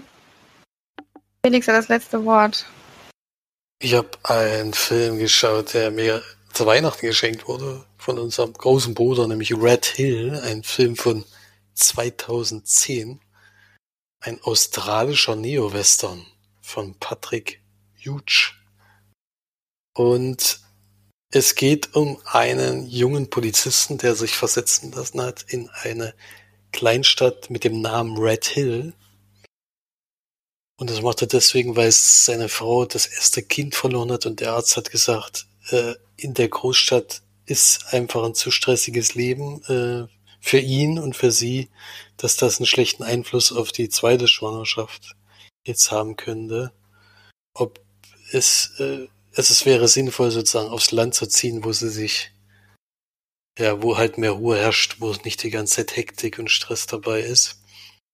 Felix hat das letzte Wort. Ich habe einen Film geschaut, der mir zu Weihnachten geschenkt wurde von unserem großen Bruder, nämlich Red Hill, ein Film von 2010. Ein australischer Neo-Western von Patrick Hughes. Und es geht um einen jungen Polizisten, der sich versetzen lassen hat in eine Kleinstadt mit dem Namen Red Hill. Und das macht er deswegen, weil seine Frau das erste Kind verloren hat und der Arzt hat gesagt, äh, in der Großstadt ist einfach ein zu stressiges Leben äh, für ihn und für sie, dass das einen schlechten Einfluss auf die zweite Schwangerschaft jetzt haben könnte. Ob es, äh, es, es wäre sinnvoll, sozusagen aufs Land zu ziehen, wo sie sich, ja, wo halt mehr Ruhe herrscht, wo nicht die ganze Zeit Hektik und Stress dabei ist.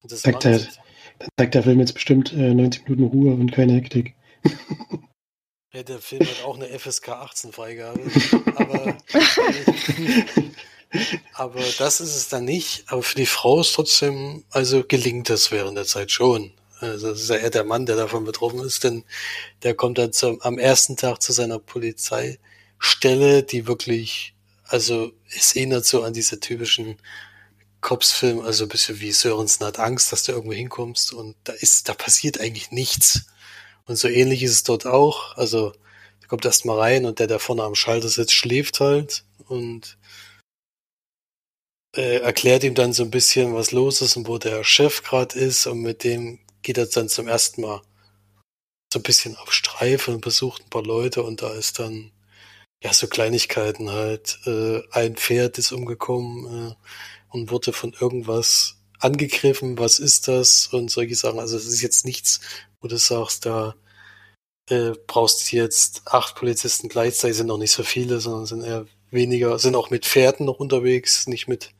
das zeigt der, dann zeigt der Film jetzt bestimmt äh, 90 Minuten Ruhe und keine Hektik. Ja, der Film hat auch eine FSK 18 Freigabe. aber, aber das ist es dann nicht. Aber für die Frau ist trotzdem, also gelingt das während der Zeit schon. Also das ist ja eher der Mann, der davon betroffen ist, denn der kommt dann zum, am ersten Tag zu seiner Polizeistelle, die wirklich, also es erinnert so an diese typischen Cops-Film, also ein bisschen wie Sörensen hat Angst, dass du irgendwo hinkommst und da ist, da passiert eigentlich nichts. Und so ähnlich ist es dort auch. Also, da kommt erst mal rein und der, der vorne am Schalter sitzt, schläft halt und äh, erklärt ihm dann so ein bisschen, was los ist und wo der Chef gerade ist. Und mit dem geht er dann zum ersten Mal so ein bisschen auf Streife und besucht ein paar Leute und da ist dann ja so Kleinigkeiten halt. Äh, ein Pferd ist umgekommen äh, und wurde von irgendwas angegriffen. Was ist das? Und solche Sachen. Also es ist jetzt nichts, wo du sagst, da äh, brauchst jetzt acht Polizisten gleichzeitig, sind noch nicht so viele, sondern sind eher weniger, sind auch mit Pferden noch unterwegs, nicht mit,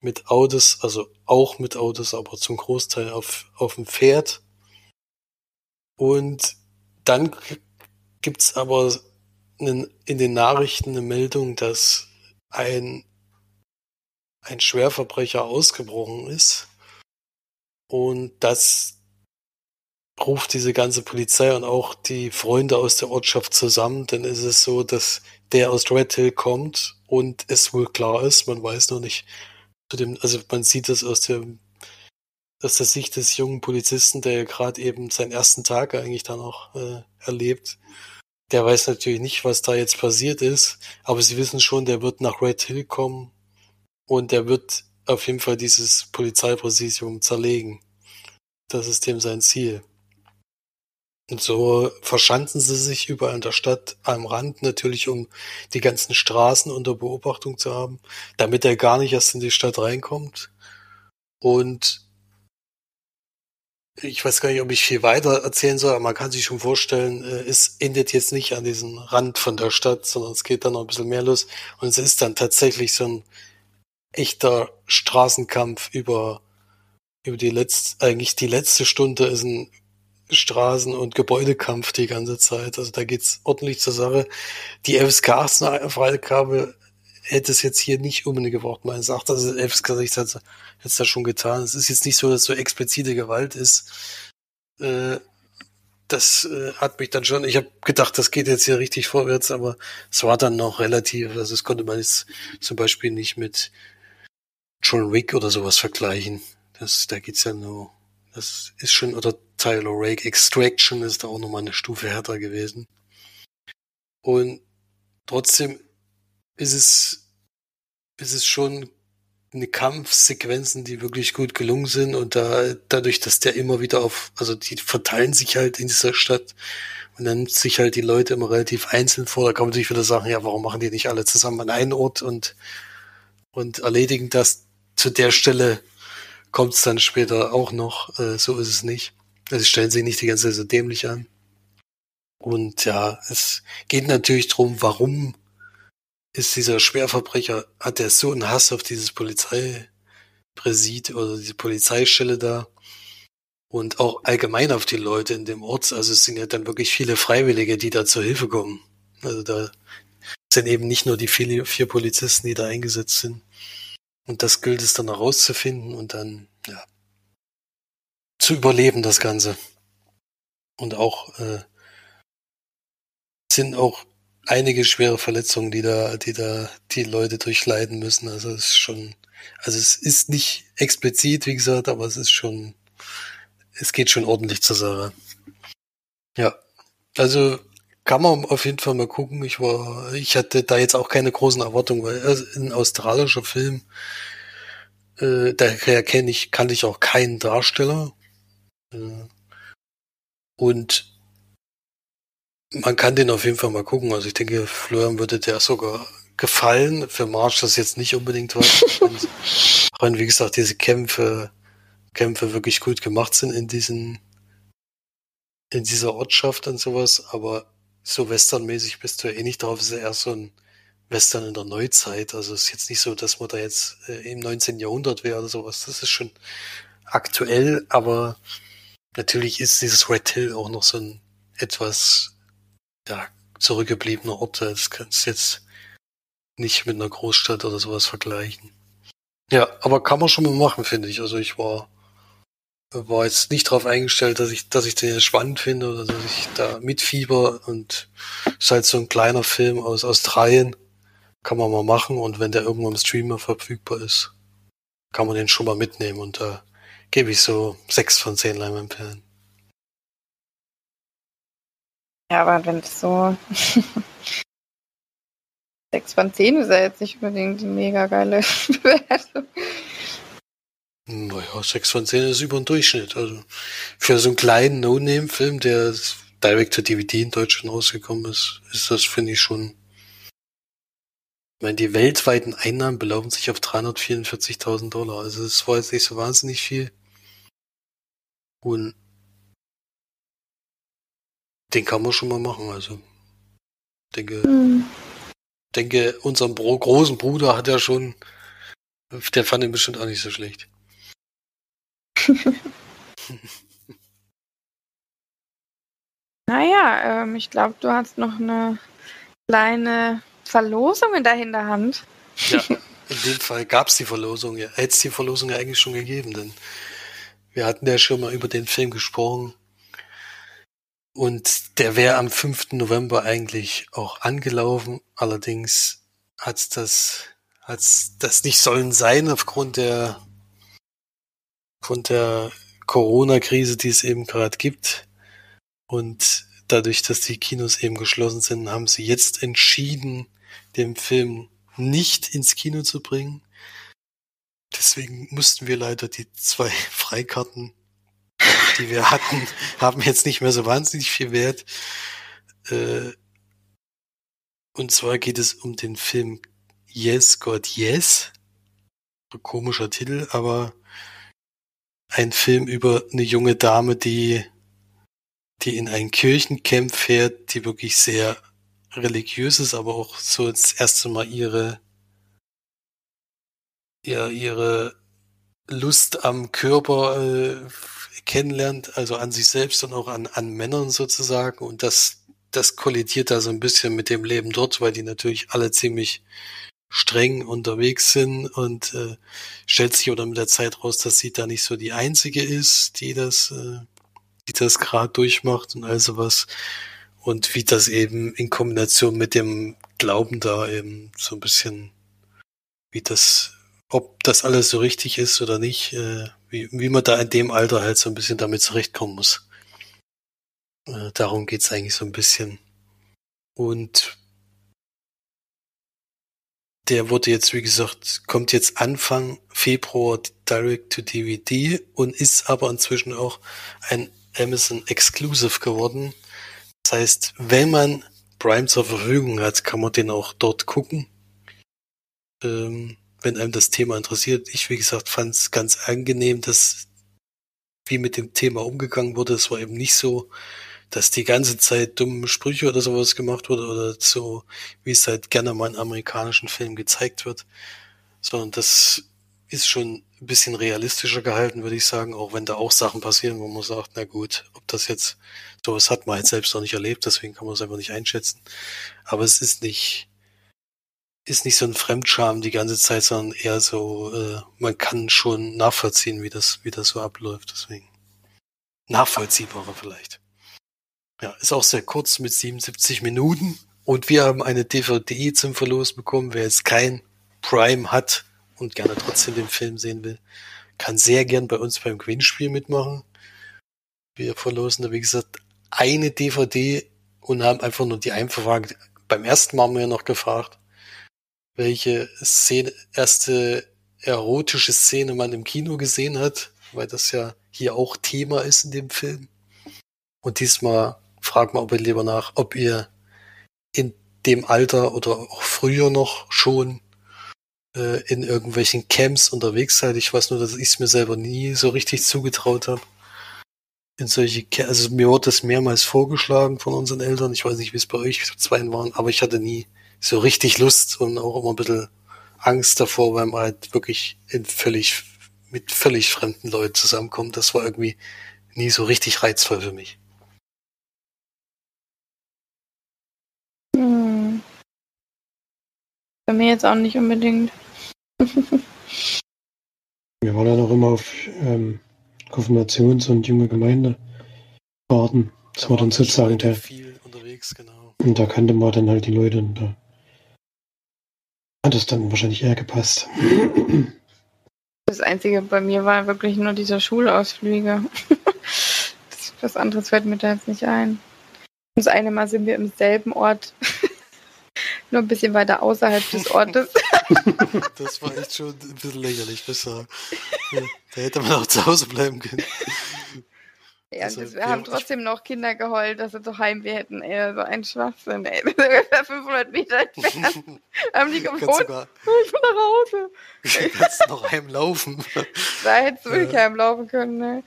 mit Autos, also auch mit Autos, aber zum Großteil auf, auf dem Pferd. Und dann gibt's aber einen, in den Nachrichten eine Meldung, dass ein, ein Schwerverbrecher ausgebrochen ist und dass ruft diese ganze Polizei und auch die Freunde aus der Ortschaft zusammen, dann ist es so, dass der aus Red Hill kommt und es wohl klar ist, man weiß noch nicht zu dem, also man sieht das aus dem aus der Sicht des jungen Polizisten, der ja gerade eben seinen ersten Tag eigentlich da noch äh, erlebt. Der weiß natürlich nicht, was da jetzt passiert ist, aber sie wissen schon, der wird nach Red Hill kommen und der wird auf jeden Fall dieses Polizeipräsidium zerlegen. Das ist dem sein Ziel. Und so verschanzen sie sich überall in der Stadt am Rand natürlich, um die ganzen Straßen unter Beobachtung zu haben, damit er gar nicht erst in die Stadt reinkommt. Und ich weiß gar nicht, ob ich viel weiter erzählen soll, aber man kann sich schon vorstellen, äh, es endet jetzt nicht an diesem Rand von der Stadt, sondern es geht dann noch ein bisschen mehr los. Und es ist dann tatsächlich so ein echter Straßenkampf über, über die letzte, eigentlich die letzte Stunde ist ein Straßen- und Gebäudekampf die ganze Zeit. Also da geht's ordentlich zur Sache. Die FSK 18 Freigabe hätte es jetzt hier nicht unbedingt gebraucht, meines Erachtens. Also FSK 16 hat es da schon getan. Es ist jetzt nicht so, dass so explizite Gewalt ist. Äh, das äh, hat mich dann schon, ich habe gedacht, das geht jetzt hier richtig vorwärts, aber es war dann noch relativ, also das konnte man jetzt zum Beispiel nicht mit John Wick oder sowas vergleichen. Das, da geht's ja nur, das ist schon, oder Tyler Rake Extraction ist da auch nochmal eine Stufe härter gewesen. Und trotzdem ist es, ist es schon eine Kampfsequenzen, die wirklich gut gelungen sind und da dadurch, dass der immer wieder auf, also die verteilen sich halt in dieser Stadt und dann nimmt sich halt die Leute immer relativ einzeln vor. Da kann man natürlich wieder sagen, ja, warum machen die nicht alle zusammen an einen Ort und und erledigen das zu der Stelle kommt es dann später auch noch. Äh, so ist es nicht. Also sie stellen sich nicht die ganze Zeit so dämlich an. Und ja, es geht natürlich drum, warum ist dieser Schwerverbrecher, hat er so einen Hass auf dieses Polizeipräsid oder diese Polizeistelle da und auch allgemein auf die Leute in dem Ort. Also es sind ja dann wirklich viele Freiwillige, die da zur Hilfe kommen. Also da sind eben nicht nur die vier Polizisten, die da eingesetzt sind. Und das gilt es dann herauszufinden und dann, ja, zu überleben, das Ganze. Und auch äh, sind auch einige schwere Verletzungen, die da, die da die Leute durchleiden müssen. Also es ist schon, also es ist nicht explizit, wie gesagt, aber es ist schon, es geht schon ordentlich zur Sache. Ja, also kann man auf jeden Fall mal gucken. Ich war, ich hatte da jetzt auch keine großen Erwartungen, weil ist ein australischer Film, äh, daher kenne ich, kannte ich auch keinen Darsteller. Äh, und man kann den auf jeden Fall mal gucken. Also ich denke, Florian würde der sogar gefallen. Für March das jetzt nicht unbedingt was. wenn, wie gesagt, diese Kämpfe, Kämpfe wirklich gut gemacht sind in diesen, in dieser Ortschaft und sowas. Aber so westernmäßig bist du ja eh nicht drauf. Es ist ja eher so ein Western in der Neuzeit. Also es ist jetzt nicht so, dass man da jetzt äh, im 19. Jahrhundert wäre oder sowas. Das ist schon aktuell, aber natürlich ist dieses Red Hill auch noch so ein etwas ja, zurückgebliebener Ort. Das kannst du jetzt nicht mit einer Großstadt oder sowas vergleichen. Ja, aber kann man schon mal machen, finde ich. Also ich war, war jetzt nicht darauf eingestellt, dass ich, dass ich den jetzt spannend finde oder dass ich da mitfieber und ist halt so ein kleiner Film aus Australien. Kann man mal machen und wenn der irgendwo im Streamer verfügbar ist, kann man den schon mal mitnehmen und da gebe ich so sechs von zehn Leinwandperlen. Ja, aber wenn es so 6 von 10 ist ja jetzt nicht unbedingt eine mega geile Bewertung. Naja, 6 von 10 ist über den Durchschnitt. Also für so einen kleinen No-Name-Film, der direkt zur dvd in Deutschland rausgekommen ist, ist das, finde ich, schon. Ich meine, die weltweiten Einnahmen belaufen sich auf 344.000 Dollar. Also das war jetzt nicht so wahnsinnig viel. Und den kann man schon mal machen, also. Denke, mhm. denke, unserem Bro großen Bruder hat er schon, der fand ihn bestimmt auch nicht so schlecht. naja, ähm, ich glaube, du hast noch eine kleine Verlosung in der Hinterhand. ja, in dem Fall gab es die Verlosung. Ja. Hätte es die Verlosung ja eigentlich schon gegeben, denn wir hatten ja schon mal über den Film gesprochen. Und der wäre am 5. November eigentlich auch angelaufen. Allerdings hat's das, hat's das nicht sollen sein aufgrund der, aufgrund der Corona-Krise, die es eben gerade gibt. Und dadurch, dass die Kinos eben geschlossen sind, haben sie jetzt entschieden, den Film nicht ins Kino zu bringen. Deswegen mussten wir leider die zwei Freikarten die wir hatten, haben jetzt nicht mehr so wahnsinnig viel Wert. Äh, und zwar geht es um den Film Yes, God, Yes. Komischer Titel, aber ein Film über eine junge Dame, die, die in ein Kirchencamp fährt, die wirklich sehr religiös ist, aber auch so das erste Mal ihre, ja, ihre Lust am Körper äh, kennenlernt, also an sich selbst und auch an, an Männern sozusagen. Und das, das kollidiert da so ein bisschen mit dem Leben dort, weil die natürlich alle ziemlich streng unterwegs sind und äh, stellt sich oder mit der Zeit raus, dass sie da nicht so die einzige ist, die das, äh, die das gerade durchmacht und all sowas. Und wie das eben in Kombination mit dem Glauben da eben so ein bisschen, wie das, ob das alles so richtig ist oder nicht, äh, wie, wie man da in dem Alter halt so ein bisschen damit zurechtkommen muss. Äh, darum geht's eigentlich so ein bisschen. Und der wurde jetzt, wie gesagt, kommt jetzt Anfang Februar direct to DVD und ist aber inzwischen auch ein Amazon Exclusive geworden. Das heißt, wenn man Prime zur Verfügung hat, kann man den auch dort gucken. Ähm, wenn einem das Thema interessiert. Ich, wie gesagt, fand es ganz angenehm, dass wie mit dem Thema umgegangen wurde. Es war eben nicht so, dass die ganze Zeit dumme Sprüche oder sowas gemacht wurde oder so, wie es halt gerne mal in amerikanischen Filmen gezeigt wird, sondern das ist schon ein bisschen realistischer gehalten, würde ich sagen, auch wenn da auch Sachen passieren, wo man sagt, na gut, ob das jetzt sowas hat man halt selbst noch nicht erlebt, deswegen kann man es einfach nicht einschätzen. Aber es ist nicht, ist nicht so ein Fremdscham die ganze Zeit, sondern eher so, äh, man kann schon nachvollziehen, wie das, wie das so abläuft, deswegen. Nachvollziehbarer vielleicht. Ja, ist auch sehr kurz mit 77 Minuten. Und wir haben eine DVD zum Verlos bekommen. Wer jetzt kein Prime hat und gerne trotzdem den Film sehen will, kann sehr gern bei uns beim Gewinnspiel mitmachen. Wir verlosen da, wie gesagt, eine DVD und haben einfach nur die Einverfrage. Beim ersten Mal haben wir noch gefragt, welche Szene, erste erotische Szene man im Kino gesehen hat, weil das ja hier auch Thema ist in dem Film. Und diesmal fragt man aber lieber nach, ob ihr in dem Alter oder auch früher noch schon äh, in irgendwelchen Camps unterwegs seid. Ich weiß nur, dass ich es mir selber nie so richtig zugetraut habe. In solche, also mir wurde das mehrmals vorgeschlagen von unseren Eltern. Ich weiß nicht, wie es bei euch zwei waren, aber ich hatte nie so richtig Lust und auch immer ein bisschen Angst davor, weil man halt wirklich in völlig, mit völlig fremden Leuten zusammenkommt. Das war irgendwie nie so richtig reizvoll für mich. Hm. Bei mir jetzt auch nicht unbedingt. Wir waren dann auch immer auf ähm, Konfirmations- und junge Gemeindefahrten. Das da war dann sozusagen der. Viel unterwegs, genau. Und da kannte man dann halt die Leute und da hat es dann wahrscheinlich eher gepasst. Das Einzige bei mir war wirklich nur dieser Schulausflüge. was anderes fällt mir da jetzt nicht ein. Das eine Mal sind wir im selben Ort, nur ein bisschen weiter außerhalb des Ortes. das war echt schon ein bisschen lächerlich, besser. Da hätte man auch zu Hause bleiben können. Ja, also, wir haben trotzdem noch Kinder geheult, dass sie zu Heimweh hätten. Ey, so ein Schwachsinn, ey. Das ist ungefähr 500 Meter entfernt. haben die gewohnt. Sogar, oh, ich bin nach Hause. Du kannst noch heimlaufen. Da hättest du wirklich ja. heimlaufen können, ne?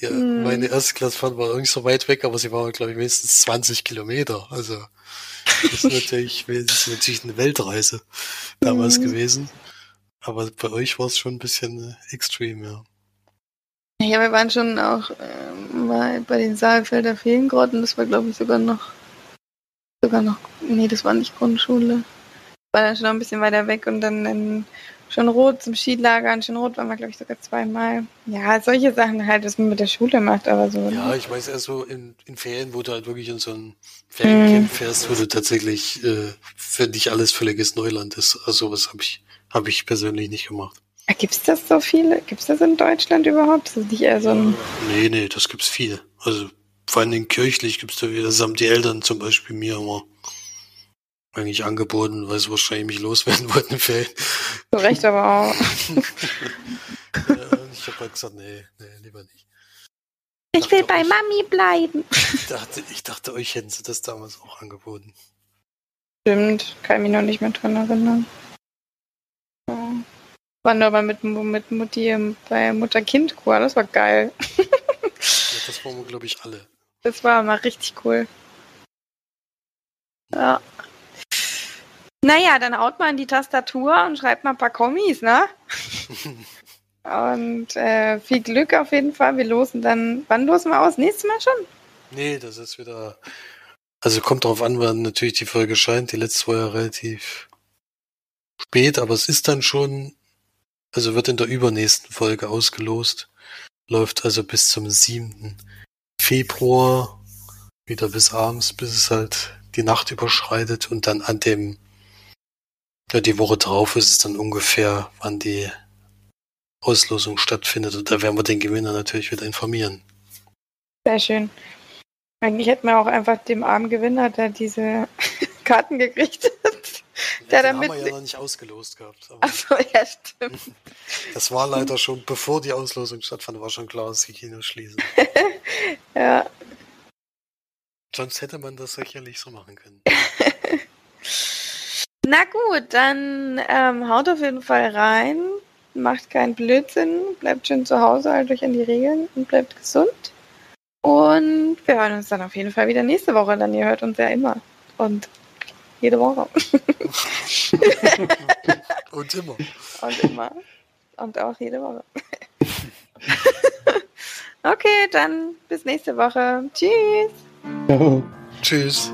Ja, hm. meine erste Klassefahrt war nicht so weit weg, aber sie war, glaube ich, mindestens 20 Kilometer. Also, das ist natürlich, das ist natürlich eine Weltreise damals hm. gewesen. Aber bei euch war es schon ein bisschen äh, extrem, ja. Ja, wir waren schon auch äh, mal bei den Saalfelder Feengrotten. Das war, glaube ich, sogar noch, sogar noch, nee, das war nicht Grundschule. War dann schon noch ein bisschen weiter weg und dann in Schönrot zum Skilager. In Schönrot waren wir, glaube ich, sogar zweimal. Ja, solche Sachen halt, was man mit der Schule macht, aber so. Ja, ne? ich weiß eher so in, in Ferien, wo du halt wirklich in so ein Feriencamp hm. fährst, wo du tatsächlich äh, für dich alles völliges Neuland ist. Also was habe ich, habe ich persönlich nicht gemacht. Gibt es das so viele? Gibt es das in Deutschland überhaupt? Das ist nicht eher so ein. Nee, nee, das gibt's viel. Also vor allem kirchlich gibt's da wieder, das haben die Eltern zum Beispiel mir immer eigentlich angeboten, weil sie wahrscheinlich mich loswerden wollten. Zu Recht aber auch. ja, ich habe halt gesagt, nee, nee, lieber nicht. Ich, ich will bei euch, Mami bleiben. Ich dachte, ich dachte, euch hätten sie das damals auch angeboten. Stimmt, kann ich mich noch nicht mehr dran erinnern. Ja. Aber mit, mit Mutti bei Mutter-Kind-Kur, das war geil. ja, das waren wir, glaube ich, alle. Das war mal richtig cool. Ja. Naja, dann haut man die Tastatur und schreibt mal ein paar Kommis, ne? und äh, viel Glück auf jeden Fall. Wir losen dann, wann losen wir aus? Nächstes Mal schon? Nee, das ist wieder. Also kommt darauf an, wann natürlich die Folge scheint. Die letzte war ja relativ spät, aber es ist dann schon, also wird in der übernächsten Folge ausgelost. Läuft also bis zum 7. Februar wieder bis abends, bis es halt die Nacht überschreitet und dann an dem ja, die Woche drauf ist es dann ungefähr, wann die Auslosung stattfindet. Und da werden wir den Gewinner natürlich wieder informieren. Sehr schön. Eigentlich hätten wir auch einfach dem armen Gewinner, der diese Karten gekriegt hat. Der damit. haben wir ja noch nicht ausgelost gehabt. Achso, ja, stimmt. Das war leider schon, bevor die Auslosung stattfand, war schon klar, dass die Kinos schließen. Ja. Sonst hätte man das sicherlich so machen können. Na gut, dann ähm, haut auf jeden Fall rein. Macht keinen Blödsinn. Bleibt schön zu Hause, haltet euch an die Regeln und bleibt gesund. Und wir hören uns dann auf jeden Fall wieder nächste Woche. Dann ihr hört uns ja immer. Und jede Woche. Und immer. Und immer. Und auch jede Woche. okay, dann bis nächste Woche. Tschüss. Ja. Tschüss.